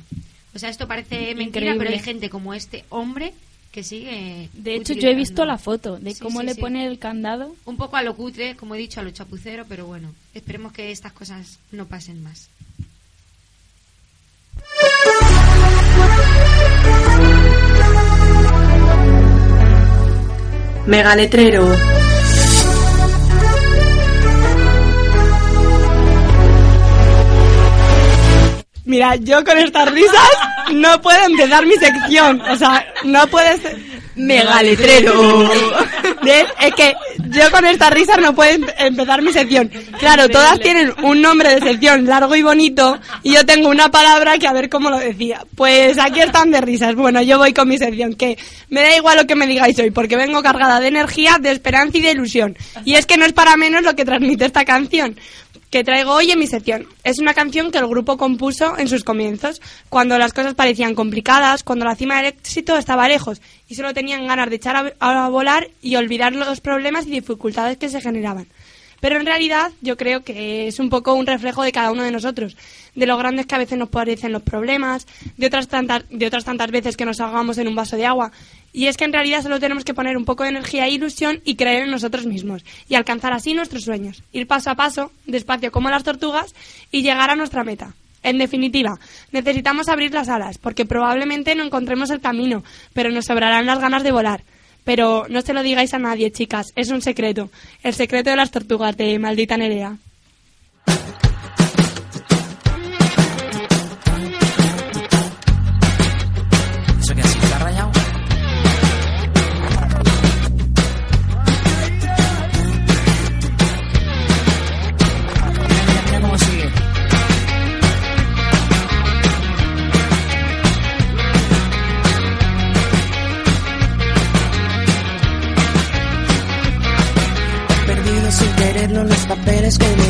O sea, esto parece mentira, Increíble. pero hay gente como este hombre que sigue. De hecho, yo he visto la foto de Sí, cómo sí, le sí. pone el candado. Un poco a lo cutre, como he dicho, a lo chapucero, pero bueno, esperemos que estas cosas no pasen más. Megaletrero. Mira, yo con estas risas no puedo empezar mi sección. O sea, no puedes... Megaletrero. ¿Ves? Es que yo con estas risas no puedo em- empezar mi sección. Claro, todas tienen un nombre de sección largo y bonito y yo tengo una palabra que a ver cómo lo decía. Pues aquí están de risas. Bueno, yo voy con mi sección, que me da igual lo que me digáis hoy, porque vengo cargada de energía, de esperanza y de ilusión. Y es que no es para menos lo que transmite esta canción que traigo hoy en mi sección. Es una canción que el grupo compuso en sus comienzos, cuando las cosas parecían complicadas, cuando la cima del éxito estaba lejos y solo tenían ganas de echar a, a volar y olvidar los problemas y dificultades que se generaban. Pero en realidad yo creo que es un poco un reflejo de cada uno de nosotros, de lo grandes que a veces nos parecen los problemas, de otras tantas, de otras tantas veces que nos ahogamos en un vaso de agua. Y es que en realidad solo tenemos que poner un poco de energía e ilusión y creer en nosotros mismos y alcanzar así nuestros sueños, ir paso a paso, despacio como las tortugas y llegar a nuestra meta. En definitiva, necesitamos abrir las alas porque probablemente no encontremos el camino, pero nos sobrarán las ganas de volar. Pero no se lo digáis a nadie, chicas, es un secreto. El secreto de las tortugas de Maldita Nerea.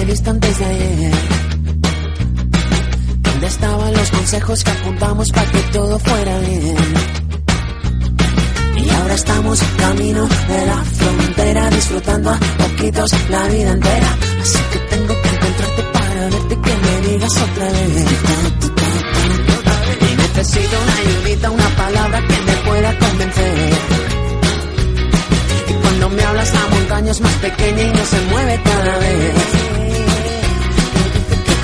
Diste antes de ayer. ¿Dónde estaban los consejos que apuntamos para que todo fuera bien? Y ahora estamos camino de la frontera, disfrutando a poquitos la vida entera. Así que tengo que encontrarte para verte y que me digas otra vez. Y necesito una ayudita, una palabra que me pueda convencer. Y cuando me hablas la montaña es más pequeña y no se mueve cada vez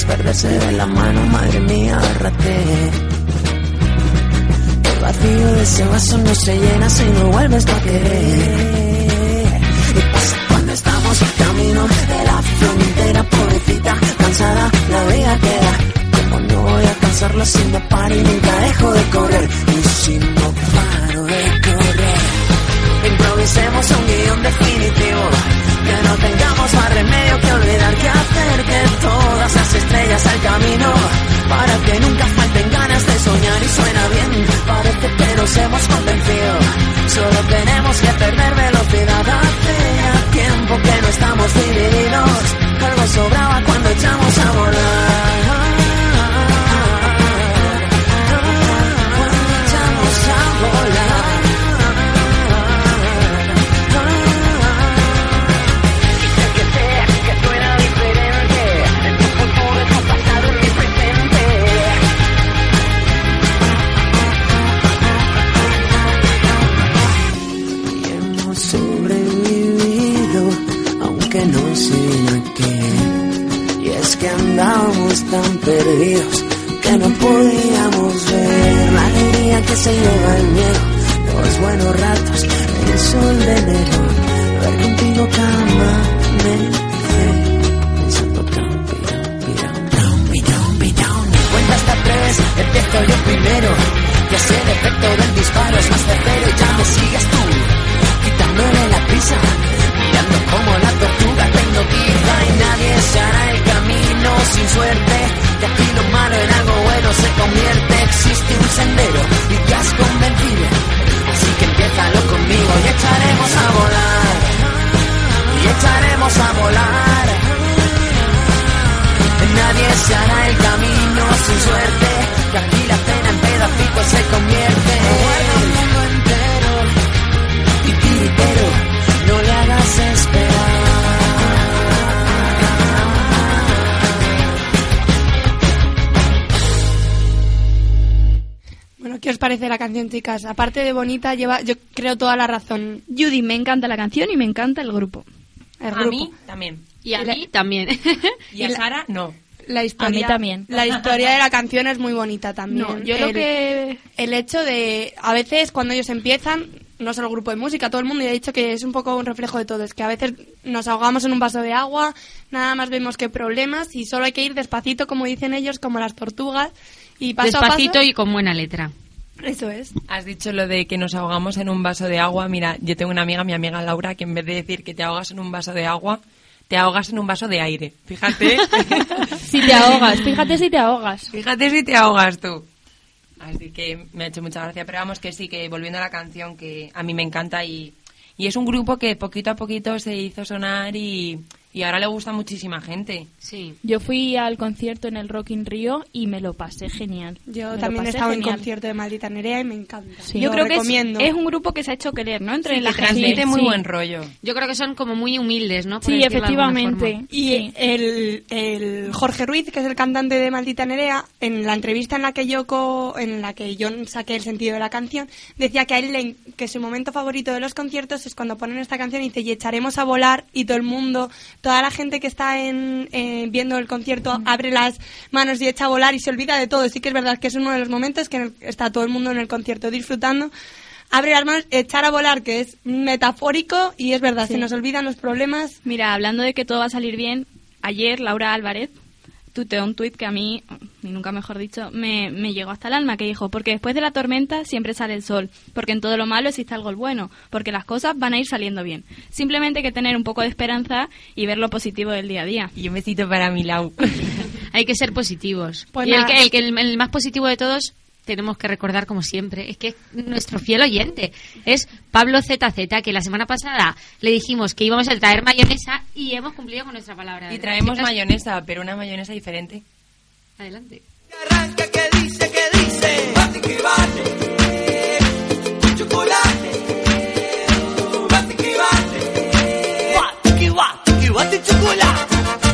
Qué fácil es perderse de la mano, madre mía, agárrate. El vacío de ese vaso no se llena si no vuelves a querer. Y pasa cuando estamos camino de la frontera, pobrecita, cansada, la vida queda. Como no voy a cansarla si no paro y nunca dejo de correr. Y si no paro de correr. Improvisemos un guion definitivo. Que no tengamos más remedio que olvidar que hacer Que todas las estrellas al camino. Para que nunca falten ganas de soñar Y suena bien, parece que nos hemos convencido. Solo tenemos que perder velocidad. Hace ya tiempo que no estamos divididos. Algo sobraba cuando echamos a volar canción, chicas? Aparte de bonita, lleva, yo creo, toda la razón. Judy, me encanta la canción y me encanta el grupo. El A grupo. mí también. Y a mí también. Y a Sara, no. La historia, A mí también. La historia de la canción es muy bonita también. No, yo lo El- que... El hecho de, a veces cuando ellos empiezan, no solo el grupo de música, todo el mundo, y he dicho que es un poco un reflejo de todo, es que a veces nos ahogamos en un vaso de agua, nada más vemos que problemas y solo hay que ir despacito, como dicen ellos, como las tortugas, y paso Despacito a paso. y con buena letra. Eso es. Has dicho lo de que nos ahogamos en un vaso de agua. Mira, yo tengo una amiga, mi amiga Laura, que en vez de decir que te ahogas en un vaso de agua, te ahogas en un vaso de aire. Fíjate. Si te ahogas, fíjate si te ahogas. Fíjate si te ahogas tú. Así que me ha hecho mucha gracia. Pero vamos que sí, que volviendo a la canción, que a mí me encanta y, y es un grupo que poquito a poquito se hizo sonar y, y ahora le gusta a muchísima gente. Sí. Yo fui al concierto en el Rock in Rio y me lo pasé genial. Yo Me también he estado en genial. concierto de Maldita Nerea y me encanta. Sí. Yo Lo creo que es, recomiendo. es un grupo que se ha hecho querer, ¿no? Entre Sí, la que gente. transmite muy sí. buen rollo. Yo creo que son como muy humildes, ¿no? Por Sí, efectivamente. Y Sí. el, el Jorge Ruiz, que es el cantante de Maldita Nerea, en la entrevista en la que yo co- en la que yo saqué el sentido de la canción, decía que a él le- que su momento favorito de los conciertos es cuando ponen esta canción y dice y echaremos a volar y todo el mundo, toda la gente que está en, eh, viendo el concierto abre las manos y echa a volar y se olvida de todo. Sí que es verdad que es uno de los momentos que el- está todo el mundo en el concierto disfrutando. Abre las manos, echar a volar, que es metafórico y es verdad, se nos olvidan los problemas. Mira, hablando de que todo va a salir bien, ayer Laura Álvarez tuteó un tuit que a mí, y nunca mejor dicho, me, me llegó hasta el alma, que dijo, porque después de la tormenta siempre sale el sol, porque en todo lo malo existe algo bueno, porque las cosas van a ir saliendo bien. Simplemente hay que tener un poco de esperanza y ver lo positivo del día a día. Y un besito para Milau. Hay que ser positivos. Pues y el, que, el, que- el- el más positivo de todos, tenemos que recordar como siempre, es que es nuestro fiel oyente. Es Pablo ZZ, que la semana pasada le dijimos que íbamos a traer mayonesa y hemos cumplido con nuestra palabra. Y ¿verdad, traemos chicas? mayonesa, pero una mayonesa diferente. Adelante. Arranca que dice, que dice. Bate que bate. Con chocolate. Bate que bate. Bate que bate, que bate chocolate.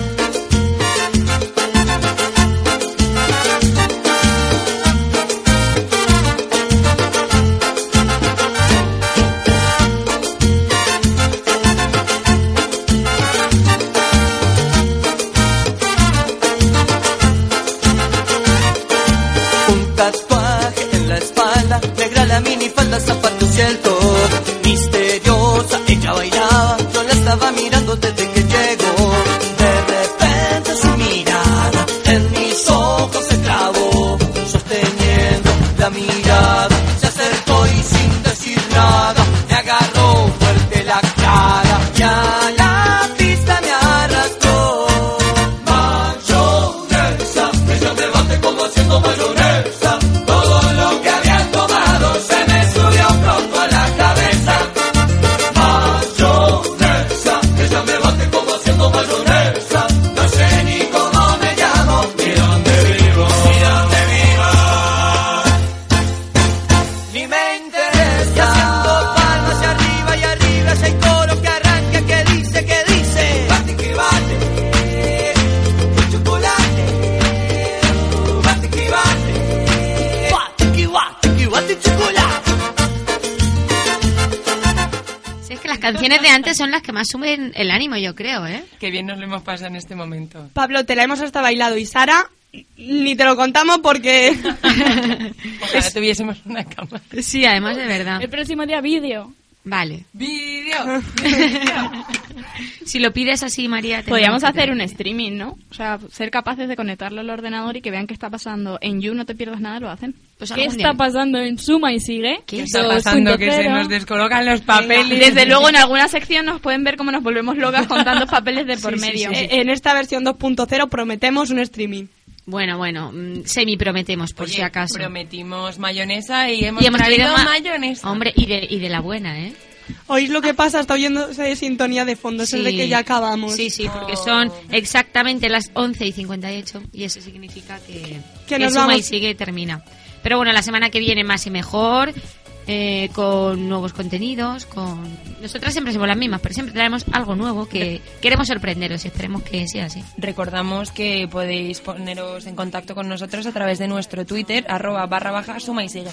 Las que más suben el ánimo, yo creo, ¿eh? Qué bien nos lo hemos pasado en este momento. Pablo, te la hemos hasta bailado y Sara, ni te lo contamos porque... Ojalá tuviésemos una cama. Sí, además de verdad. El próximo día vídeo. Vale. ¡Vídeo! Si lo pides así, María... te Podríamos hacer un streaming, ¿no? O sea, ser capaces de conectarlo al ordenador y que vean qué está pasando en You, no te pierdas nada, lo hacen. Pues ¿Qué está día. pasando en Suma y Sigue? ¿Qué está pasando? Que se 2.0. nos descolocan los papeles. Desde luego, en alguna sección nos pueden ver cómo nos volvemos locas con tantos papeles de por Sí, medio. sí, sí. Eh, En esta versión 2.0 prometemos un streaming. Bueno, bueno, mm, semi prometemos, por Oye, si acaso. Prometimos mayonesa y hemos, Y hemos traído traído ma- mayonesa. Hombre, y de, y de la buena, ¿eh? ¿Oís lo que pasa? Está oyendo esa sintonía de fondo, es el de Sí. que ya acabamos. Sí, sí, porque Oh. son exactamente las 11 y 58 y eso significa que, Que nos suma vamos. y sigue y termina. Pero bueno, la semana que viene más y mejor. Eh, con nuevos contenidos, con... Nosotras siempre somos las mismas, pero siempre traemos algo nuevo que queremos sorprenderos y esperemos que sea así. Recordamos que podéis poneros en contacto con nosotros a través de nuestro Twitter, arroba barra baja suma y sigue.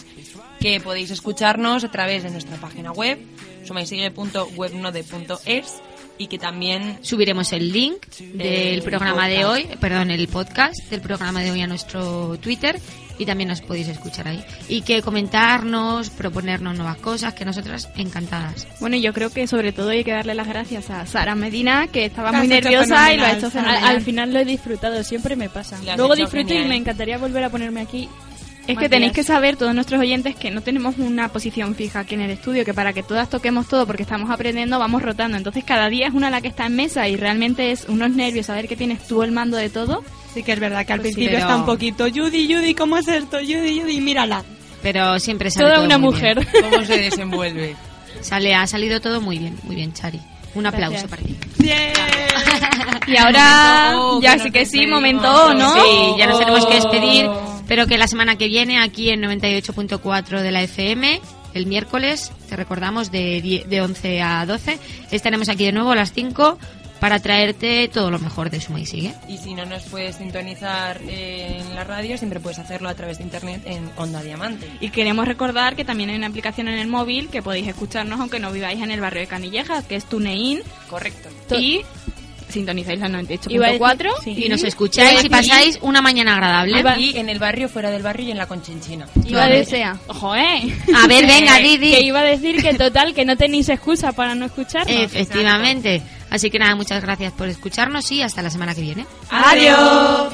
Que podéis escucharnos a través de nuestra página web, sumaisigue.webnode.es y que también subiremos el link del programa de hoy, perdón, el podcast del programa de hoy a nuestro Twitter y también nos podéis escuchar ahí. Y que comentarnos, proponernos nuevas cosas, que nosotras encantadas. Bueno, yo creo que sobre todo hay que darle las gracias a Sara Medina, que estaba muy nerviosa y lo ha hecho fenomenal. Al, al final lo he disfrutado, siempre me pasa. Luego disfruto genial. y me encantaría volver a ponerme aquí. Es que tenéis que saber, todos nuestros oyentes, que no tenemos una posición fija aquí en el estudio, que para que todas toquemos todo porque estamos aprendiendo, vamos rotando. Entonces cada día es una la que está en mesa y realmente es unos nervios saber que tienes tú el mando de todo. Sí que es verdad que al Pues sí, principio pero- está un poquito, Judy, Judy, ¿cómo es esto? Judy, Judy, mírala. Pero siempre sale Toda todo una muy bien. mujer. cómo se desenvuelve. Sale, ha salido todo muy bien, muy bien, Chari. Un aplauso Gracias. para ti. Bien. Y ahora, Momento, ya que sí que sí, momento, ¿no? Sí, ya nos tenemos que Oh. despedir. Espero que la semana que viene, aquí en 98.4 de la FM, el miércoles, te recordamos, de, die- de 11 a 12, estaremos aquí de nuevo a las 5 para traerte todo lo mejor de Suma y Sigue. Y si no nos puedes sintonizar en la radio, siempre puedes hacerlo a través de internet en Onda Diamante. Y queremos recordar que también hay una aplicación en el móvil que podéis escucharnos aunque no viváis en el barrio de Canillejas, que es TuneIn. Correcto. Y sintonizáis la Iba a decir- 98.4. sí. Y nos escucháis y pasáis una mañana agradable. Y en el barrio, fuera del barrio y en la Conchinchina. Iba a decir, sea. ojo, eh. A ver, venga, Que Didi. iba a decir que total, que no tenéis excusa para no escucharnos. Efectivamente. Así que nada, muchas gracias por escucharnos y hasta la semana que viene. Adiós.